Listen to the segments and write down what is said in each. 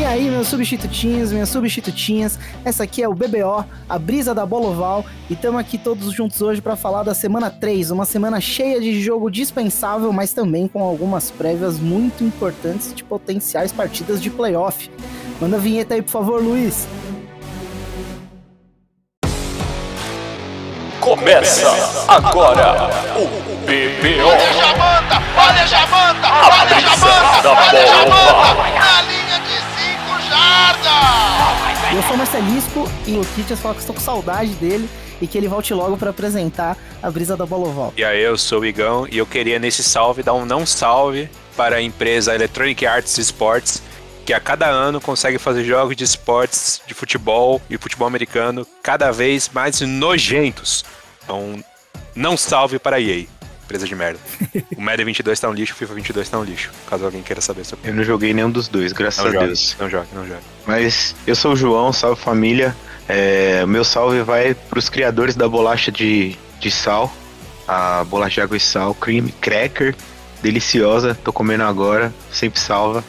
E aí, meus substitutinhos, minhas substitutinhas, essa aqui é o BBO, a brisa da Boloval, e estamos aqui todos juntos hoje para falar da semana 3, uma semana cheia de jogo dispensável, mas também com algumas prévias muito importantes de potenciais partidas de playoff. Manda a vinheta aí, por favor, Luiz. Começa agora o BBO. Olha Jamanta, olha Jamanta, A olha Jamanta, olha Jamanta, bola. na linha de 5 jardas. Eu sou o Marcelisco e o Kitchens fala que estou com saudade dele e que ele volte logo para apresentar a brisa da Boloval. E aí, eu sou o Igão e eu queria nesse salve dar um não salve para a empresa Electronic Arts Sports, que a cada ano consegue fazer jogos de esportes, de futebol e futebol americano cada vez mais nojentos. Então, não salve para a EA, empresa de merda. O Madden 22 tá um lixo, o FIFA 22 tá um lixo, caso alguém queira saber sobre Eu não joguei nenhum dos dois, graças Não a jogue, Deus. não jogue, não jogue. Mas eu sou o João, salve família. É, meu salve vai pros criadores da bolacha de, de sal, a bolacha de água e sal, cream cracker, deliciosa, tô comendo agora, sempre salva.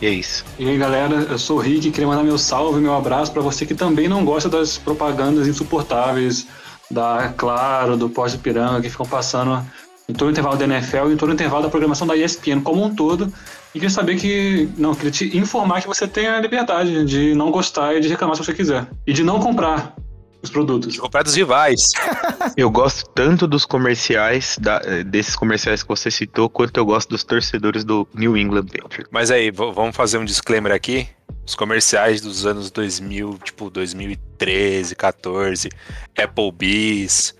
E é isso. E aí galera, eu sou o Rick, queria mandar meu salve, meu abraço pra você que também não gosta das propagandas insuportáveis da Claro, do Pós Piranga, que ficam passando em todo o intervalo da NFL e em todo o intervalo da programação da ESPN como um todo. E queria saber que, não, queria te informar que você tem a liberdade de não gostar e de reclamar se você quiser. E de não comprar os produtos. Comprar dos rivais. Eu gosto tanto dos comerciais, da- desses comerciais que você citou, quanto eu gosto dos torcedores do New England Patriots. Mas aí, vamos fazer um disclaimer aqui. Os comerciais dos anos 2000, tipo 2013, 14, Applebee's,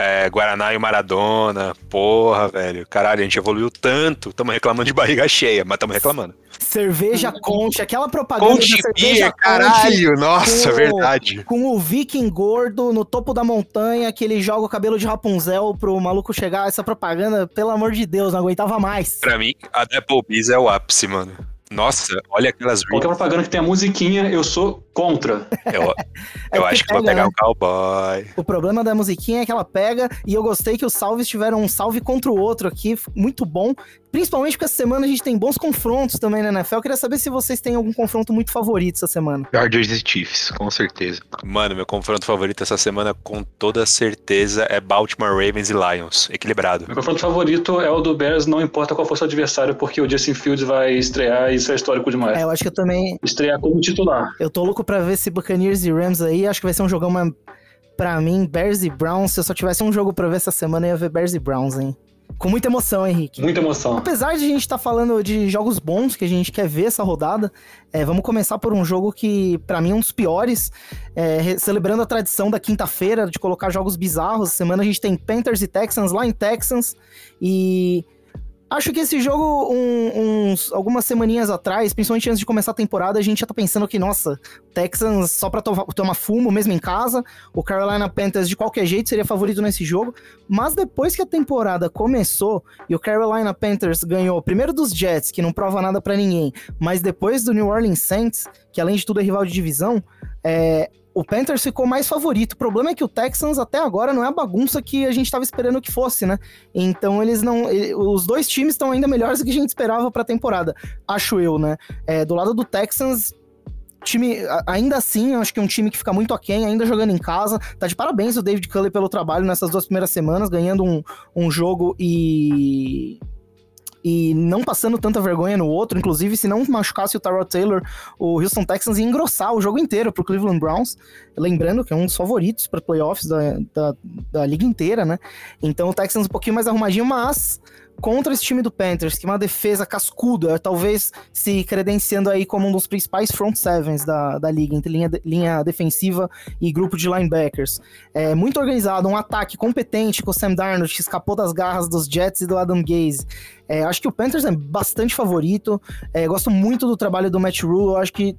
é, Guaraná e Maradona. Porra, velho. Caralho, a gente evoluiu tanto. Tamo reclamando de barriga cheia, mas tamo reclamando. Cerveja Conte, aquela propaganda da cerveja caralho. Nossa, com- verdade. com o viking gordo no topo da montanha, que ele joga o cabelo de Rapunzel pro maluco chegar. Essa propaganda, pelo amor de Deus, não aguentava mais. Pra mim, a Applebee's é o ápice, mano. Nossa, olha aquelas Qualquer propaganda que tenha musiquinha, eu sou contra. Eu, É eu porque acho que vou pega, pegar né? um cowboy. O problema da musiquinha é que ela pega, e eu gostei que os salves tiveram um salve contra o outro aqui, muito bom. Principalmente porque essa semana a gente tem bons confrontos também na NFL. Eu queria saber se vocês têm algum confronto muito favorito essa semana. Chargers e Chiefs, com certeza. Mano, meu confronto favorito essa semana, com toda certeza, é Baltimore Ravens e Lions. Equilibrado. Meu confronto favorito é o do Bears, não importa qual for seu adversário, porque o Justin Fields vai estrear e isso é histórico demais. É, eu acho que eu também. Estrear como titular. Eu tô louco pra ver esse Buccaneers e Rams aí. Acho que vai ser um jogão, mas pra mim, Bears e Browns. Se eu só tivesse um jogo pra ver essa semana, eu ia ver Bears e Browns, hein? Com muita emoção, Henrique. Muita emoção. Apesar de a gente estar falando de jogos bons que a gente quer ver essa rodada, é, vamos começar por um jogo que, pra mim, é um dos piores. é, celebrando a tradição da quinta-feira de colocar jogos bizarros. Semana a gente tem Panthers e Texans lá em Texans. E acho que esse jogo, um- uns, algumas semaninhas atrás, principalmente antes de começar a temporada, a gente já tá pensando que, nossa, Texans só pra to- tomar fumo mesmo em casa. O Carolina Panthers, de qualquer jeito, seria favorito nesse jogo. Mas depois que a temporada começou e o Carolina Panthers ganhou primeiro dos Jets, que não prova nada pra ninguém, mas depois do New Orleans Saints, que além de tudo é rival de divisão, é, o Panthers ficou mais favorito. O problema é que o Texans até agora não é a bagunça que a gente tava esperando que fosse, né? Então eles não. Os dois times estão ainda melhores do que a gente esperava pra temporada, acho eu, né? É, do lado do Texans. Time, a- ainda assim, acho que é um time que fica muito aquém, ainda jogando em casa. Tá de parabéns o David Culley pelo trabalho nessas duas primeiras semanas, ganhando um, um jogo e. E não passando tanta vergonha no outro. Inclusive, se não machucasse o Tyrod Taylor, o Houston Texans ia engrossar o jogo inteiro pro Cleveland Browns. Lembrando que é um dos favoritos para playoffs da, da, da liga inteira, né? Então o Texans um pouquinho mais arrumadinho, mas contra esse time do Panthers, que é uma defesa cascuda, talvez se credenciando aí como um dos principais front sevens da, da liga, entre linha, linha defensiva e grupo de linebackers. É muito organizado, um ataque competente com o Sam Darnold, que escapou das garras dos Jets e do Adam Gaze. É, acho que o Panthers é bastante favorito. É, gosto muito do trabalho do Matt Rule. Acho que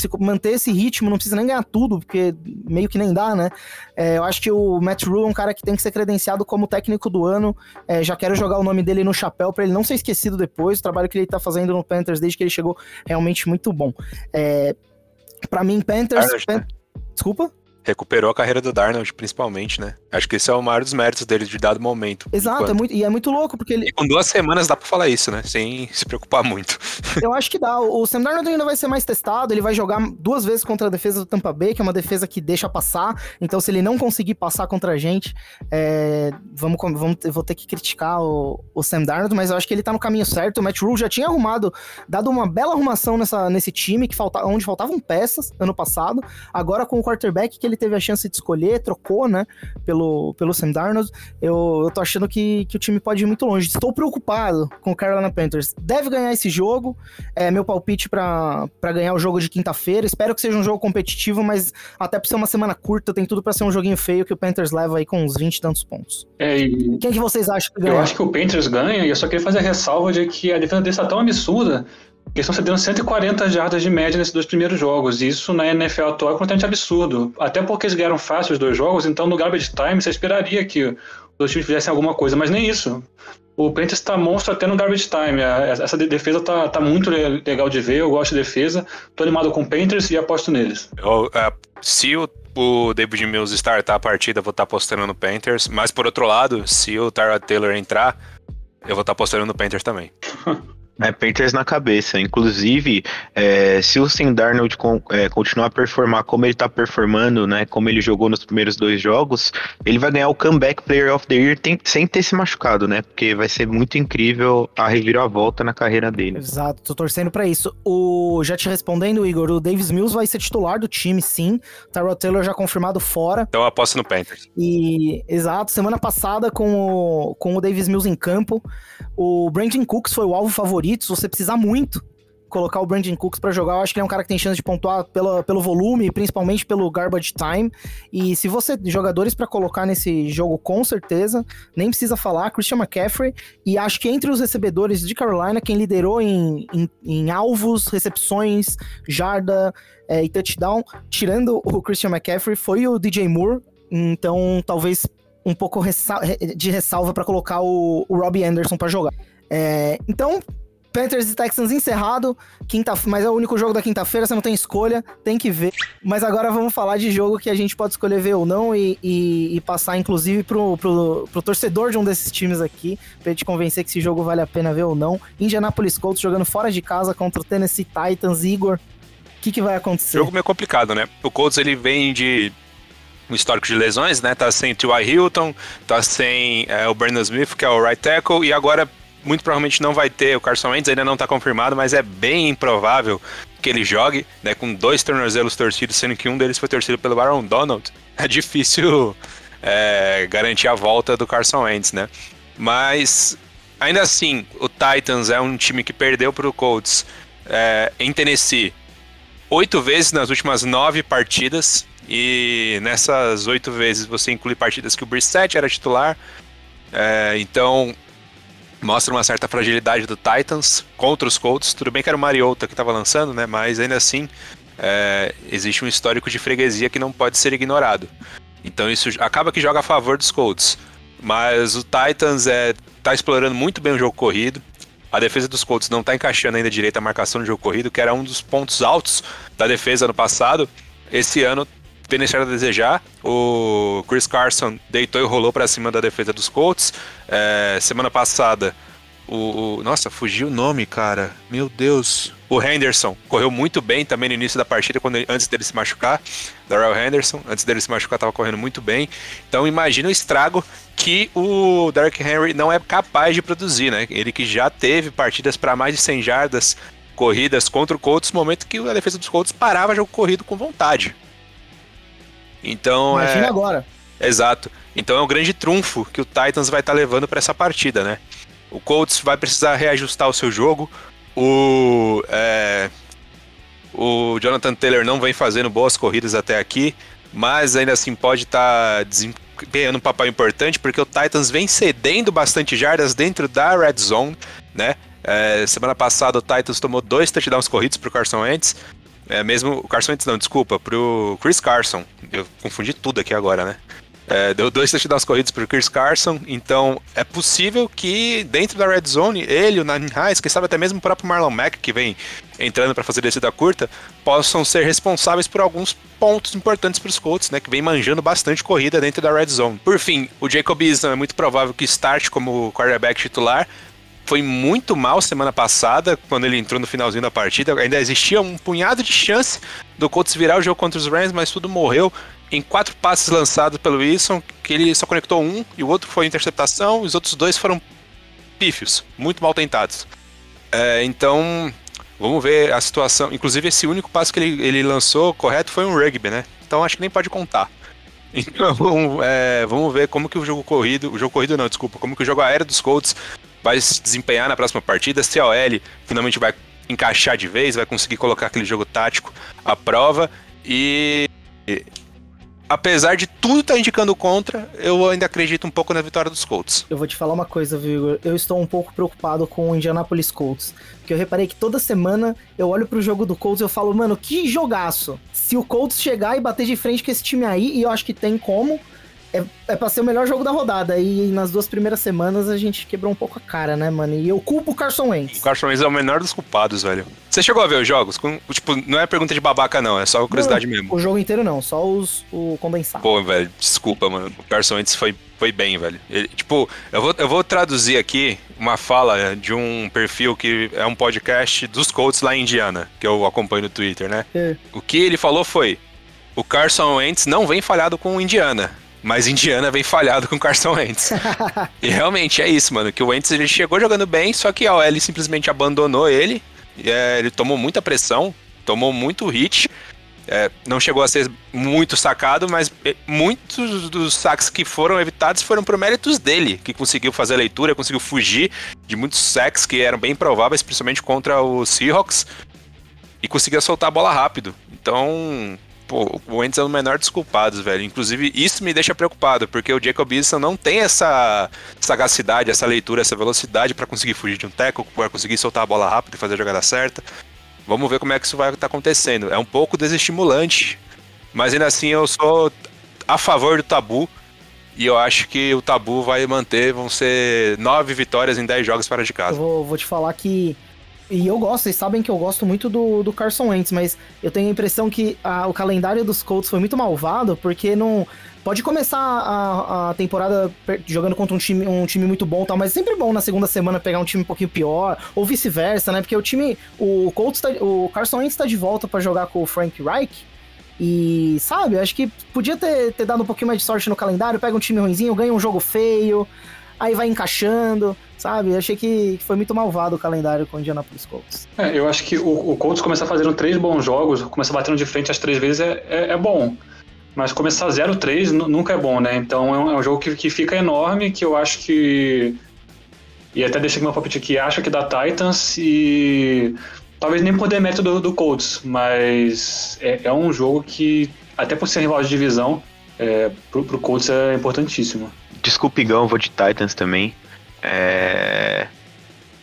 se manter esse ritmo, não precisa nem ganhar tudo, porque meio que nem dá, né? É, eu acho que o Matt Rule é um cara que tem que ser credenciado como técnico do ano. É, já quero jogar o nome dele no chapéu para ele não ser esquecido depois. O trabalho que ele tá fazendo no Panthers desde que ele chegou realmente muito bom. É, para mim, Panthers. Darnold, Pan- né? Desculpa? Recuperou a carreira do Darnold, principalmente, né? Acho que esse é o maior dos méritos dele de dado momento. Exato, é muito, e é muito louco, porque ele. E com duas semanas dá pra falar isso, né? Sem se preocupar muito. Eu acho que dá. O Sam Darnold ainda vai ser mais testado, ele vai jogar duas vezes contra a defesa do Tampa Bay, que é uma defesa que deixa passar. Então, se ele não conseguir passar contra a gente, é, vamos, vamos, eu vou ter que criticar o, o, Sam Darnold, mas eu acho que ele tá no caminho certo. O Matt Rule já tinha arrumado, dado uma bela arrumação nessa, nesse time, que falta, onde faltavam peças ano passado. Agora, com o quarterback que ele teve a chance de escolher, trocou, né, pelo, pelo Sam Darnold, eu, eu tô achando que, que o time pode ir muito longe. Estou preocupado com o Carolina Panthers. Deve ganhar esse jogo, é meu palpite para ganhar o jogo de quinta-feira. Espero que seja um jogo competitivo, mas até por ser uma semana curta, tem tudo para ser um joguinho feio que o Panthers leva aí com uns 20 e tantos pontos. É, e... Quem que vocês acham que ganha? Eu acho que o Panthers ganha, e eu só queria fazer a ressalva de que a defesa dele está tão absurda eles estão cedendo 140 jardas de média nesses dois primeiros jogos. E isso na NFL atual é completamente absurdo. Até porque eles ganharam fácil os dois jogos, então no garbage time você esperaria que os dois times fizessem alguma coisa, mas nem isso. O Panthers está monstro até no garbage time. Essa defesa tá, tá muito legal de ver, eu gosto de defesa. Tô animado com o Panthers e aposto neles. Eu, uh, se o, o David Mills startar a partida, vou estar tá apostando no Panthers. Mas por outro lado, se o Tyrod Taylor entrar, eu vou estar tá apostando no Panthers também. É, Panthers na cabeça. Inclusive, é, se o Sam Darnold com, é, continuar a performar como ele tá performando, né? Como ele jogou nos primeiros dois jogos, ele vai ganhar o Comeback Player of the Year tem, sem ter se machucado, né? Porque vai ser muito incrível a reviravolta na carreira dele. Exato, tô torcendo para isso. O, já te respondendo, Igor, o Davis Mills vai ser titular do time, sim. Tyrod Taylor já confirmado fora. Então eu aposto no Panthers. E, exato, semana passada com o, com o Davis Mills em campo, o Brandon Cooks foi o alvo favorito. Se você precisar muito colocar o Brandon Cooks para jogar, eu acho que ele é um cara que tem chance de pontuar pelo, pelo volume, principalmente pelo garbage time. E se você jogadores para colocar nesse jogo, com certeza, nem precisa falar, Christian McCaffrey. E acho que entre os recebedores de Carolina, quem liderou em, em, em alvos, recepções, jarda é, e touchdown, tirando o Christian McCaffrey, foi o DJ Moore. Então, talvez um pouco de ressalva para colocar o, o Robbie Anderson para jogar. É, então, Panthers e Texans encerrado, quinta, mas é o único jogo da quinta-feira, você não tem escolha, tem que ver. Mas agora vamos falar de jogo que a gente pode escolher ver ou não e, e, e passar, inclusive, pro, pro, pro, torcedor de um desses times aqui, pra te convencer que esse jogo vale a pena ver ou não. Indianapolis Colts jogando fora de casa contra o Tennessee Titans. Igor, o que, que vai acontecer? Jogo meio complicado, né? O Colts ele vem de um histórico de lesões, né? Tá sem T.Y. Hilton, tá sem é, o Brandon Smith, que é o right tackle, e agora muito provavelmente não vai ter. O Carson Wentz ainda não tá confirmado, mas é bem improvável que ele jogue, né? Com dois tornozelos torcidos, sendo que um deles foi torcido pelo Aaron Donald. É difícil é, garantir a volta do Carson Wentz, né? Mas ainda assim, o Titans é um time que perdeu para o Colts é, em Tennessee oito vezes nas últimas nove partidas. E nessas oito vezes você inclui partidas que o Brissett era titular. É, então mostra uma certa fragilidade do Titans contra os Colts. Tudo bem que era o Mariota que estava lançando, né? Mas ainda assim é, existe um histórico de freguesia que não pode ser ignorado. Então isso acaba que joga a favor dos Colts. Mas o Titans é, tá explorando muito bem o jogo corrido. A defesa dos Colts não está encaixando ainda direito a marcação no jogo corrido, que era um dos pontos altos da defesa no passado. Esse ano tem deixado a desejar. O Chris Carson deitou e rolou para cima da defesa dos Colts. É, semana passada, o, o, Nossa, fugiu o nome, cara. Meu Deus. O Henderson correu muito bem também no início da partida, quando ele, antes dele se machucar. Darrell Henderson, antes dele se machucar, estava correndo muito bem. Então imagina o estrago que o Derrick Henry não é capaz de produzir, né? Ele que já teve partidas para mais de 100 jardas corridas contra o Colts, momento que a defesa dos Colts parava jogo corrido com vontade. Então, Imagina é... agora. Exato. Então é um grande trunfo que o Titans vai estar tá levando para essa partida, né? O Colts vai precisar reajustar o seu jogo. O, é... o Jonathan Taylor não vem fazendo boas corridas até aqui, mas ainda assim pode estar tá desempenhando um papel importante, porque o Titans vem cedendo bastante jardas dentro da red zone, né? É, semana passada o Titans tomou dois touchdowns corridos para o Carson Wentz, é, mesmo o Carson Wentz não, desculpa, pro Chris Carson. Eu confundi tudo aqui agora, né? É, deu dois touchdowns corridos pro Chris Carson, então é possível que dentro da red zone, ele, o Najee Harris, quem sabe até mesmo o próprio Marlon Mack, que vem entrando para fazer descida curta, possam ser responsáveis por alguns pontos importantes para os Colts, né, que vem manjando bastante corrida dentro da red zone. Por fim, o Jacob Eason é muito provável que start como quarterback titular, foi muito mal semana passada, quando ele entrou no finalzinho da partida. Ainda existia um punhado de chance do Colts virar o jogo contra os Rams, mas tudo morreu em quatro passes lançados pelo Wilson, que ele só conectou um e o outro foi interceptação, os outros dois foram pífios, muito mal tentados. É, então, vamos ver a situação. Inclusive, esse único passo que ele, ele lançou correto foi um rugby, né? Então acho que nem pode contar. Então, é, vamos ver como que o jogo corrido, o jogo corrido não, desculpa, como que o jogo aéreo dos Colts vai se desempenhar na próxima partida, se a OL finalmente vai encaixar de vez, vai conseguir colocar aquele jogo tático à prova e apesar de tudo estar tá indicando contra, eu ainda acredito um pouco na vitória dos Colts. Eu vou te falar uma coisa, Vigor. Eu estou um pouco preocupado com o Indianapolis Colts. Porque eu reparei que toda semana eu olho pro jogo do Colts e eu falo, mano, que jogaço. Se o Colts chegar e bater de frente com esse time aí, e eu acho que tem como, é, é pra ser o melhor jogo da rodada. E nas duas primeiras semanas a gente quebrou um pouco a cara, né, mano? E eu culpo o Carson Wentz. O Carson Wentz é o menor dos culpados, velho. Você chegou a ver os jogos? Com, tipo, não é pergunta de babaca, não. É só curiosidade não, mesmo. O jogo inteiro não, só os, o condensado. Pô, velho, desculpa, mano. O Carson Wentz foi, foi bem, velho. Ele, tipo, eu vou, eu vou traduzir aqui uma fala de um perfil que é um podcast dos Colts lá em Indiana, que eu acompanho no Twitter, né? É. O que ele falou foi: o Carson Wentz não vem falhado com o Indiana mas Indiana vem falhado com o Carson Wentz. e realmente é isso, mano, que o Wentz ele chegou jogando bem, só que a OL simplesmente abandonou ele, é, ele tomou muita pressão, tomou muito hit, é, não chegou a ser muito sacado, mas é, muitos dos saques que foram evitados foram por méritos dele, que conseguiu fazer a leitura, conseguiu fugir de muitos sacks que eram bem prováveis, principalmente contra os Seahawks, e conseguia soltar a bola rápido. Então, pô, o Wentz é o menor dos culpados, velho. Inclusive, isso me deixa preocupado, porque o Jacob Eason não tem essa sagacidade, essa leitura, essa velocidade para conseguir fugir de um teco, para conseguir soltar a bola rápido e fazer a jogada certa. Vamos ver como é que isso vai estar tá acontecendo. É um pouco desestimulante, mas ainda assim eu sou a favor do tabu. E eu acho que o tabu vai manter, vão ser nove vitórias em dez jogos para de casa. Eu vou, vou te falar que e eu gosto, vocês sabem que eu gosto muito do, do Carson Wentz, mas eu tenho a impressão que a, o calendário dos Colts foi muito malvado, porque não. Pode começar a, a temporada jogando contra um time, um time muito bom tal, mas é sempre bom na segunda semana pegar um time um pouquinho pior, ou vice-versa, né? Porque o time. O Colts tá, o Carson Wentz tá de volta para jogar com o Frank Reich. E, sabe, acho que podia ter, ter dado um pouquinho mais de sorte no calendário, pega um time ruimzinho, ganha um jogo feio, aí vai encaixando. Sabe? Eu achei que foi muito malvado o calendário com o Indianapolis Colts. É, eu acho que o, o Colts começar fazendo três bons jogos, começar batendo de frente as três vezes é, é, é bom. Mas começar 0-3 nunca é bom, né? Então é um, é um jogo que, que fica enorme, que eu acho que. E até deixa aqui meu palpite aqui, acho que dá Titans e. Talvez nem poder método do, do Colts, mas é, é, um jogo que, até por ser rival de divisão, é, pro, pro Colts é importantíssimo. Desculpe, Gão, vou de Titans também. É,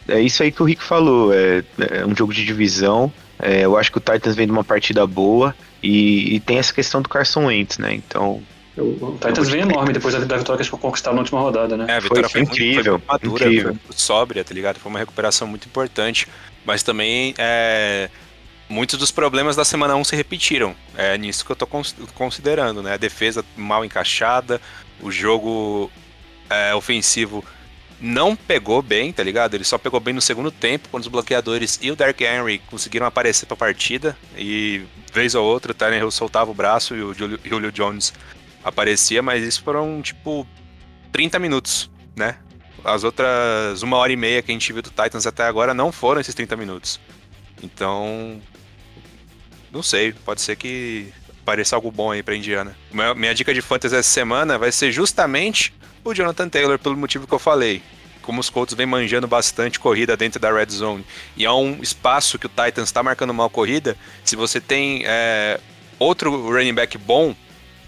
é isso aí que o Rick falou. É, é um jogo de divisão. É, eu acho que o Titans vem de uma partida boa e, e tem essa questão do Carson Wentz, né? Então. O Titans vem enorme depois da vitória que eles conquistaram na última rodada, né? É, a vitória foi, foi incrível, muito, foi madura, incrível. Foi muito sóbria, tá ligado? Foi uma recuperação muito importante. Mas também é, muitos dos problemas da semana 1 se repetiram. É nisso que eu tô considerando, né? A defesa mal encaixada, o jogo é, ofensivo não pegou bem, tá ligado? Ele só pegou bem no segundo tempo, quando os bloqueadores e o Dark Henry conseguiram aparecer pra partida. E vez ou outra o Tyler soltava o braço e o Julio Jones aparecia, mas isso foram tipo 30 minutos, né? As outras uma hora e meia que a gente viu do Titans até agora não foram esses 30 minutos. Então, não sei, pode ser que pareça algo bom aí pra Indiana. Minha, minha dica de fantasy essa semana vai ser justamente o Jonathan Taylor, pelo motivo que eu falei. Como os Colts vem manjando bastante corrida dentro da red zone e há um espaço que o Titans está marcando mal corrida, se você tem é, outro running back bom,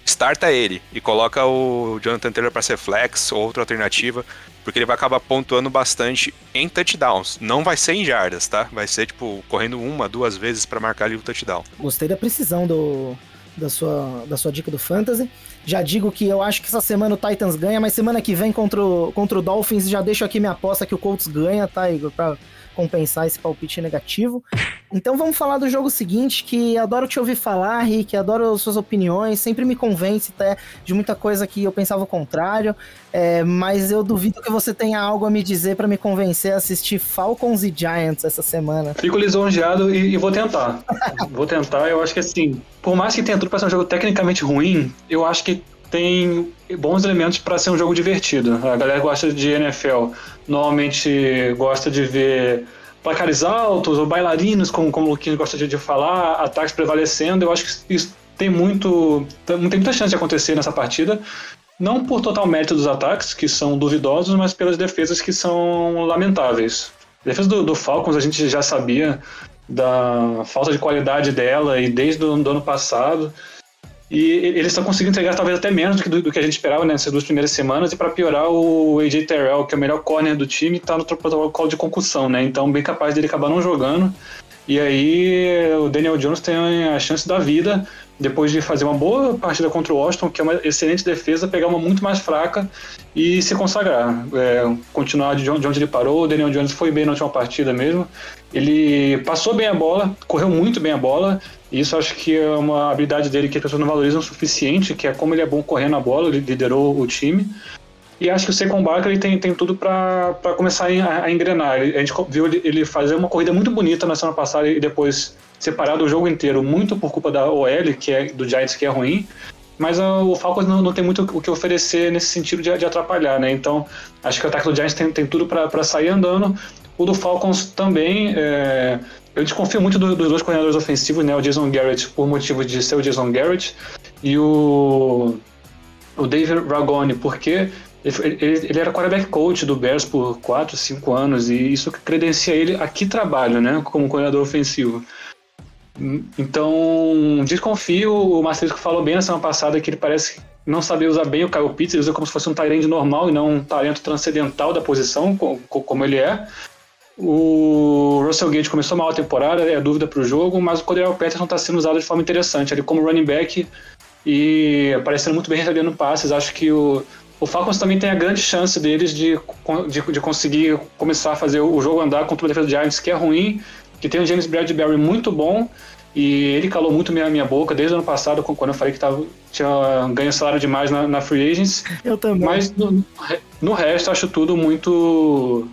starta ele e coloca o Jonathan Taylor para ser flex ou outra alternativa, porque ele vai acabar pontuando bastante em touchdowns. Não vai ser em jardas, tá? Vai ser tipo correndo uma, duas vezes para marcar ali o touchdown. Gostei da precisão do, da, sua, da sua dica do fantasy. Já digo que eu acho que essa semana o Titans ganha, mas semana que vem contra o, contra o Dolphins já deixo aqui minha aposta que o Colts ganha, tá, Igor? Pra compensar esse palpite negativo. Então vamos falar do jogo seguinte, que adoro te ouvir falar, Rick, adoro suas opiniões, sempre me convence até de muita coisa que eu pensava o contrário, é, mas eu duvido que você tenha algo a me dizer para me convencer a assistir Falcons e Giants essa semana. Fico lisonjeado e, e vou tentar. vou tentar, eu acho que assim, por mais que tenha tudo para ser um jogo tecnicamente ruim, eu acho que tem bons elementos para ser um jogo divertido. A galera gosta de NFL, normalmente gosta de ver placares altos ou bailarinos, como, como o Luquinhos gosta de, de falar, ataques prevalecendo. Eu acho que isso tem muito tem muita chance de acontecer nessa partida. Não por total mérito dos ataques, que são duvidosos, mas pelas defesas que são lamentáveis. A defesa do, do Falcons a gente já sabia da falta de qualidade dela e desde o ano passado. E eles estão conseguindo entregar talvez até menos do que, do que a gente esperava né, nessas duas primeiras semanas. E para piorar, o AJ Terrell, que é o melhor corner do time, está no protocolo de concussão, né? Então, bem capaz dele acabar não jogando. E aí, o Daniel Jones tem a chance da vida, depois de fazer uma boa partida contra o Washington, que é uma excelente defesa, pegar uma muito mais fraca e se consagrar. É, continuar de onde ele parou. O Daniel Jones foi bem na última partida mesmo. Ele passou bem a bola, correu muito bem a bola, e isso acho que é uma habilidade dele que as pessoas não valorizam o suficiente, que é como ele é bom correndo a bola, ele liderou o time. E acho que o Saquon Barkley tem, tem tudo para começar a, a engrenar. a gente viu ele, ele fazer uma corrida muito bonita na semana passada e depois separar o jogo inteiro, muito por culpa da OL, que é do Giants, que é ruim. Mas uh, o Falcons não, não, tem muito o que oferecer nesse sentido de, de, atrapalhar, né? Então, acho que o ataque do Giants tem, tem tudo para sair andando. O do Falcons também. É, eu desconfio muito do, dos dois coordenadores ofensivos, né? O Jason Garrett, por motivo de ser o Jason Garrett, e o, o David Ragone, porque ele, ele, ele era quarterback coach do Bears por 4, 5 anos, e isso credencia ele a que trabalho, né? Como coordenador ofensivo. Então, desconfio. O Marcelo falou bem na semana passada que ele parece não saber usar bem o Kyle Pitts, ele usa como se fosse um Tyrande normal e não um talento transcendental da posição, como ele é. O Russell Gage começou mal a temporada, é dúvida para o jogo, mas o Cordell Patterson está sendo usado de forma interessante, ali como running back e aparecendo muito bem recebendo passes. Acho que o, o Falcons também tem a grande chance deles de, de, de conseguir começar a fazer o jogo andar contra o defesa do Giants, que é ruim, que tem o James Bradbury muito bom, e ele calou muito minha, minha boca desde o ano passado, quando eu falei que tava, tinha ganho salário demais na, na Free Agents. Eu também. Mas no, no resto, acho tudo muito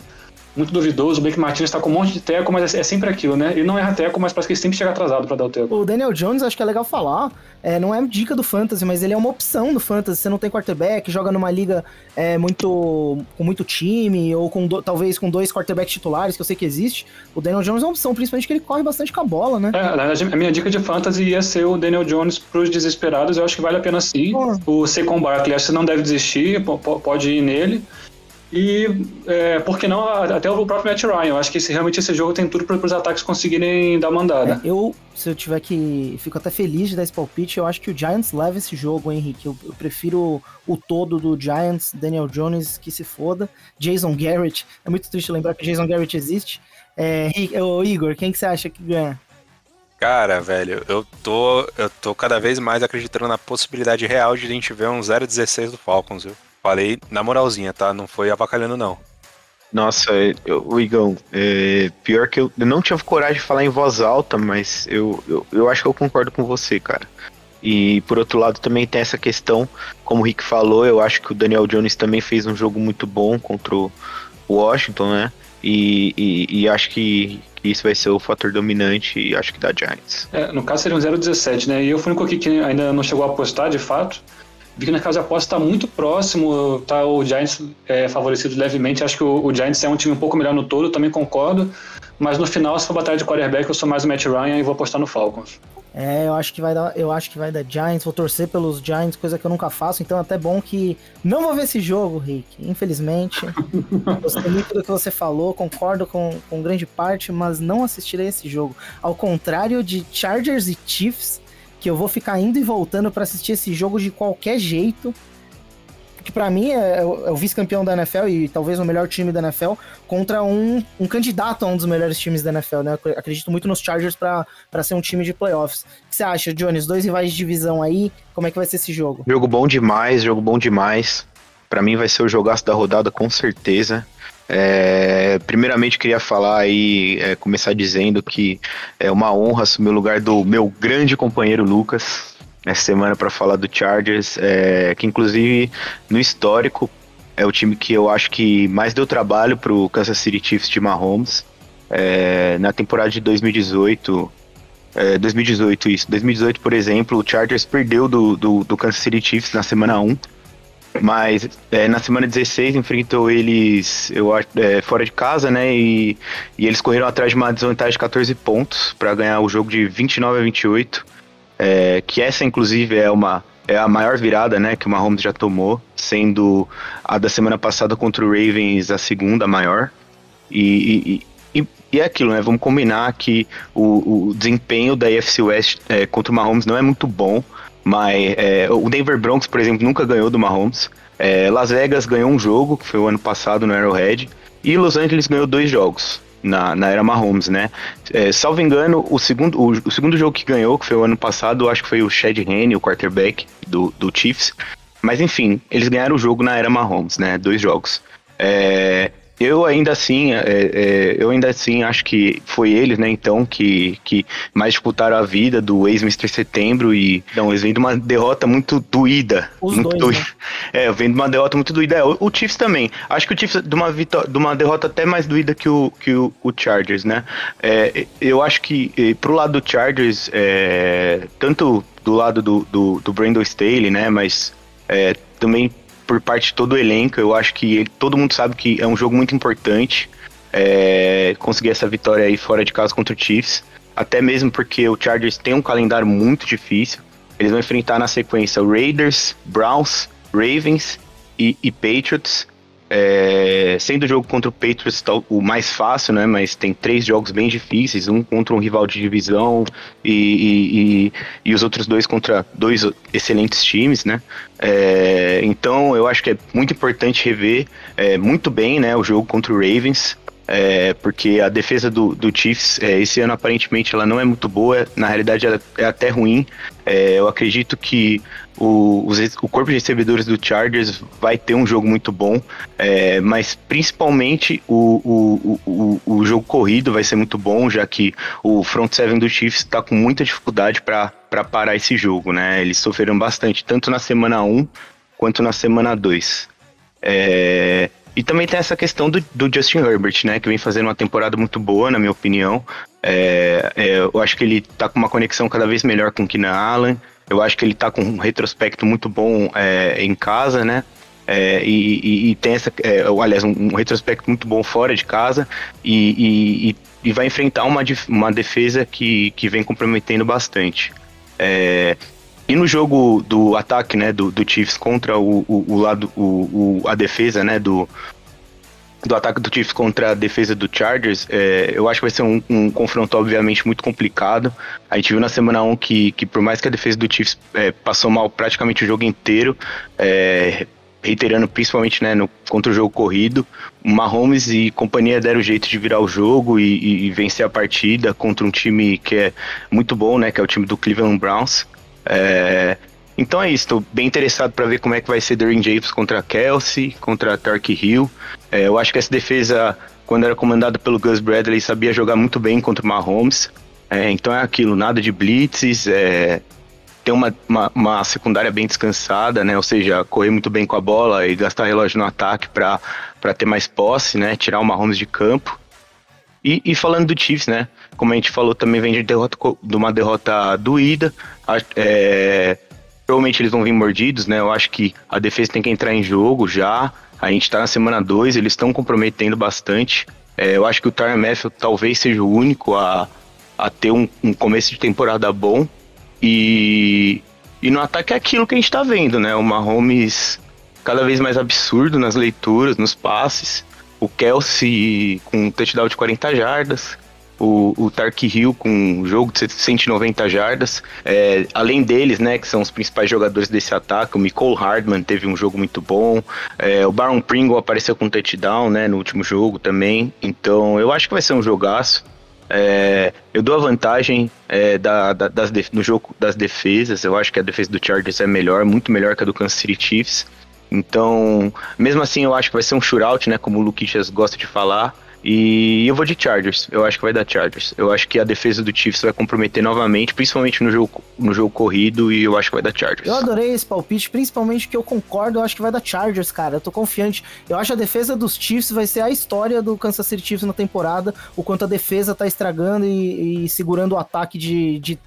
muito duvidoso. O Blake Martinez tá com um monte de teco, mas é, é sempre aquilo, né? Ele não erra teco, mas parece que ele sempre chega atrasado para dar o teco. O Daniel Jones, acho que é legal falar, é, não é dica do Fantasy, mas ele é uma opção do Fantasy. Você não tem quarterback, joga numa liga é, muito com muito time, ou com do, talvez com dois quarterbacks titulares, que eu sei que existe. O Daniel Jones é uma opção, principalmente que ele corre bastante com a bola, né? É, a minha dica de Fantasy ia ser o Daniel Jones pros desesperados. Eu acho que vale a pena sim. O Saquon Barkley, acho que você não deve desistir, pode ir nele. E, é, por que não, até o próprio Matt Ryan. Eu acho que esse, realmente esse jogo tem tudo para os ataques conseguirem dar mandada. É, eu, se eu tiver que. Fico até feliz de dar esse palpite. Eu acho que o Giants leva esse jogo, Henrique. Eu, eu prefiro o todo do Giants, Daniel Jones, que se foda. Jason Garrett. É muito triste lembrar que Jason Garrett existe. É, o Igor, quem que você acha que ganha? Cara, velho, eu tô, eu tô cada vez mais acreditando na possibilidade real de a gente ver um 0-16 do Falcons, viu? Falei na moralzinha, tá? Não foi avacalhando, não. Nossa, o Igão, é, pior que eu, eu, não tinha coragem de falar em voz alta, mas eu, eu, eu acho que eu concordo com você, cara. E por outro lado também tem essa questão, como o Rick falou, eu acho que o Daniel Jones também fez um jogo muito bom contra o Washington, né? E, e, e acho que, que, isso vai ser o fator dominante e acho que dá Giants. É, no caso seria um 0-17, né? E eu fui o único aqui que ainda não chegou a apostar de fato. Vi que na casa de aposta está muito próximo, tá o Giants é, favorecido levemente. Acho que o, o, Giants é um time um pouco melhor no todo, também concordo. Mas no final, se for batalha de quarterback, eu sou mais o Matt Ryan e vou apostar no Falcons. É, eu acho que vai dar, eu acho que vai dar Giants, vou torcer pelos Giants, coisa que eu nunca faço, então é até bom que não vou ver esse jogo, Rick, infelizmente. Gostei muito do que você falou, concordo com, com grande parte, mas não assistirei esse jogo. Ao contrário de Chargers e Chiefs, que eu vou ficar indo e voltando para assistir esse jogo de qualquer jeito. que para mim é, é o vice-campeão da NFL e talvez o melhor time da NFL, contra um, um candidato a um dos melhores times da NFL, né? Eu acredito muito nos Chargers para ser um time de playoffs. O que você acha, Jones? Dois rivais de divisão aí, como é que vai ser esse jogo? Jogo bom demais, jogo bom demais. Para mim vai ser o jogaço da rodada com certeza. É, primeiramente queria falar aí, é, começar dizendo que é uma honra assumir o lugar do meu grande companheiro Lucas nessa semana para falar do Chargers, é, que inclusive no histórico é o time que eu acho que mais deu trabalho pro Kansas City Chiefs de Mahomes. É, na temporada de 2018, 2018 isso, 2018 por exemplo, o Chargers perdeu do, do, do Kansas City Chiefs na semana 1 mas é, na semana 16 enfrentou eles eu é, fora de casa, né? E, e eles correram atrás de uma desvantagem de 14 pontos para ganhar o jogo de 29 a 28. É, que essa, inclusive, é uma é a maior virada, né, que o Mahomes já tomou, sendo a da semana passada contra o Ravens a segunda maior. E, e, e, e é aquilo, né? Vamos combinar que o, o desempenho da AFC West é, contra o Mahomes não é muito bom. Mas é, o Denver Broncos, por exemplo, nunca ganhou do Mahomes. É, Las Vegas ganhou um jogo, que foi o ano passado no Arrowhead. E Los Angeles ganhou dois jogos na, na era Mahomes, né? É, salvo engano, o segundo, o, o, segundo jogo que ganhou, que foi o ano passado, acho que foi o Chad Henne, o quarterback do, do Chiefs. Mas enfim, eles ganharam o jogo na era Mahomes, né? Dois jogos. É, eu ainda assim, é, é, eu ainda assim acho que foi eles, né, então, que, que mais disputaram a vida do ex-Mr. Setembro e não, eles vêm de uma derrota muito doída. Os muito dois, doída. né? É, vem de uma derrota muito doída. É, o, o Chiefs também. Acho que o Chiefs de uma, vitó- de uma derrota até mais doída que o, que o, o Chargers, né? É, eu acho que pro lado do Chargers, é, tanto do lado do, do, do Brandon Staley, né, mas é, também por parte de todo o elenco. Eu acho que ele- todo mundo sabe que é um jogo muito importante é, conseguir essa vitória aí fora de casa contra o Chiefs. Até mesmo porque o Chargers tem um calendário muito difícil. Eles vão enfrentar na sequência Raiders, Browns, Ravens e, e Patriots. É, sendo o jogo contra o Patriots o mais fácil, né? Mas tem três jogos bem difíceis, um contra um rival de divisão e, e, e- e os outros dois contra dois excelentes times, né? É, então eu acho que é muito importante rever é, muito bem né, o jogo contra o Ravens. É, porque a defesa do, do Chiefs é, esse ano aparentemente ela não é muito boa, na realidade ela é até ruim. É, eu acredito que o, os o corpo de recebedores do Chargers vai ter um jogo muito bom, é, mas principalmente o, o, o, o- o jogo corrido vai ser muito bom, já que o front seven do Chiefs está com muita dificuldade para parar esse jogo, né? Eles sofreram bastante, tanto na semana 1 quanto na semana 2. É, e também tem essa questão do, do Justin Herbert, né? Que vem fazendo uma temporada muito boa, na minha opinião. É, é, eu acho que ele tá com uma conexão cada vez melhor com o Keenan Allen. Eu acho que ele tá com um retrospecto muito bom é, em casa, né? É, e, e- e tem essa, é, aliás, um, um retrospecto muito bom fora de casa e, e- vai enfrentar uma, uma defesa que, que vem comprometendo bastante. É, e no jogo do ataque, né, do, do Chiefs contra o, o, o lado, o, o- a defesa, né, do, do ataque do Chiefs contra a defesa do Chargers, é, eu acho que vai ser um, um confronto, obviamente, muito complicado. A gente viu na semana 1 que, que por mais que a defesa do Chiefs é, passou mal praticamente o jogo inteiro, é, reiterando principalmente né, no, contra o jogo corrido, Mahomes e companhia deram jeito de virar o jogo e, e- e vencer a partida contra um time que é muito bom, né, que é o time do Cleveland Browns. É, então é isso, estou bem interessado para ver como é que vai ser Derwin James contra Kelsey, contra Tark Hill. É, eu acho que essa defesa, quando era comandada pelo Gus Bradley, sabia jogar muito bem contra o Mahomes. É, então é aquilo, nada de blitzes, é, ter uma, uma, uma secundária bem descansada, né? Ou seja, correr muito bem com a bola e gastar relógio no ataque para ter mais posse, né? Tirar o Mahomes de campo. E, e falando do Chiefs, né? Como a gente falou, também vem de, derrota, de uma derrota doída. É, provavelmente eles vão vir mordidos, né? Eu acho que a defesa tem que entrar em jogo já. A gente tá na semana 2, eles estão comprometendo bastante. É, eu acho que o Tyron Matthew talvez seja o único a, a ter um, um começo de temporada bom. E, e no ataque é aquilo que a gente tá vendo, né? O Mahomes cada vez mais absurdo nas leituras, nos passes. O Kelsey com um touchdown de 40 jardas. O, o Tark Hill com um jogo de 190 jardas. É, além deles, né, que são os principais jogadores desse ataque, o Nicole Hardman teve um jogo muito bom. É, o Baron Pringle apareceu com um touchdown, né, no último jogo também. Então, eu acho que vai ser um jogaço. É, eu dou a vantagem é, da, da, das no jogo das defesas. Eu acho que a defesa do Chargers é melhor, muito melhor que a do Kansas City Chiefs. Então, mesmo assim, eu acho que vai ser um shootout, né? Como o Luquichas gosta de falar. E eu vou de Chargers. Eu acho que vai dar Chargers. Eu acho que a defesa do Chiefs vai comprometer novamente, principalmente no jogo, no jogo corrido, e eu acho que vai dar Chargers. Eu adorei esse palpite, principalmente que eu concordo, eu acho que vai dar Chargers, cara. Eu tô confiante. Eu acho que a defesa dos Chiefs vai ser a história do Kansas City Chiefs na temporada, o quanto a defesa tá estragando e, e segurando o ataque de, de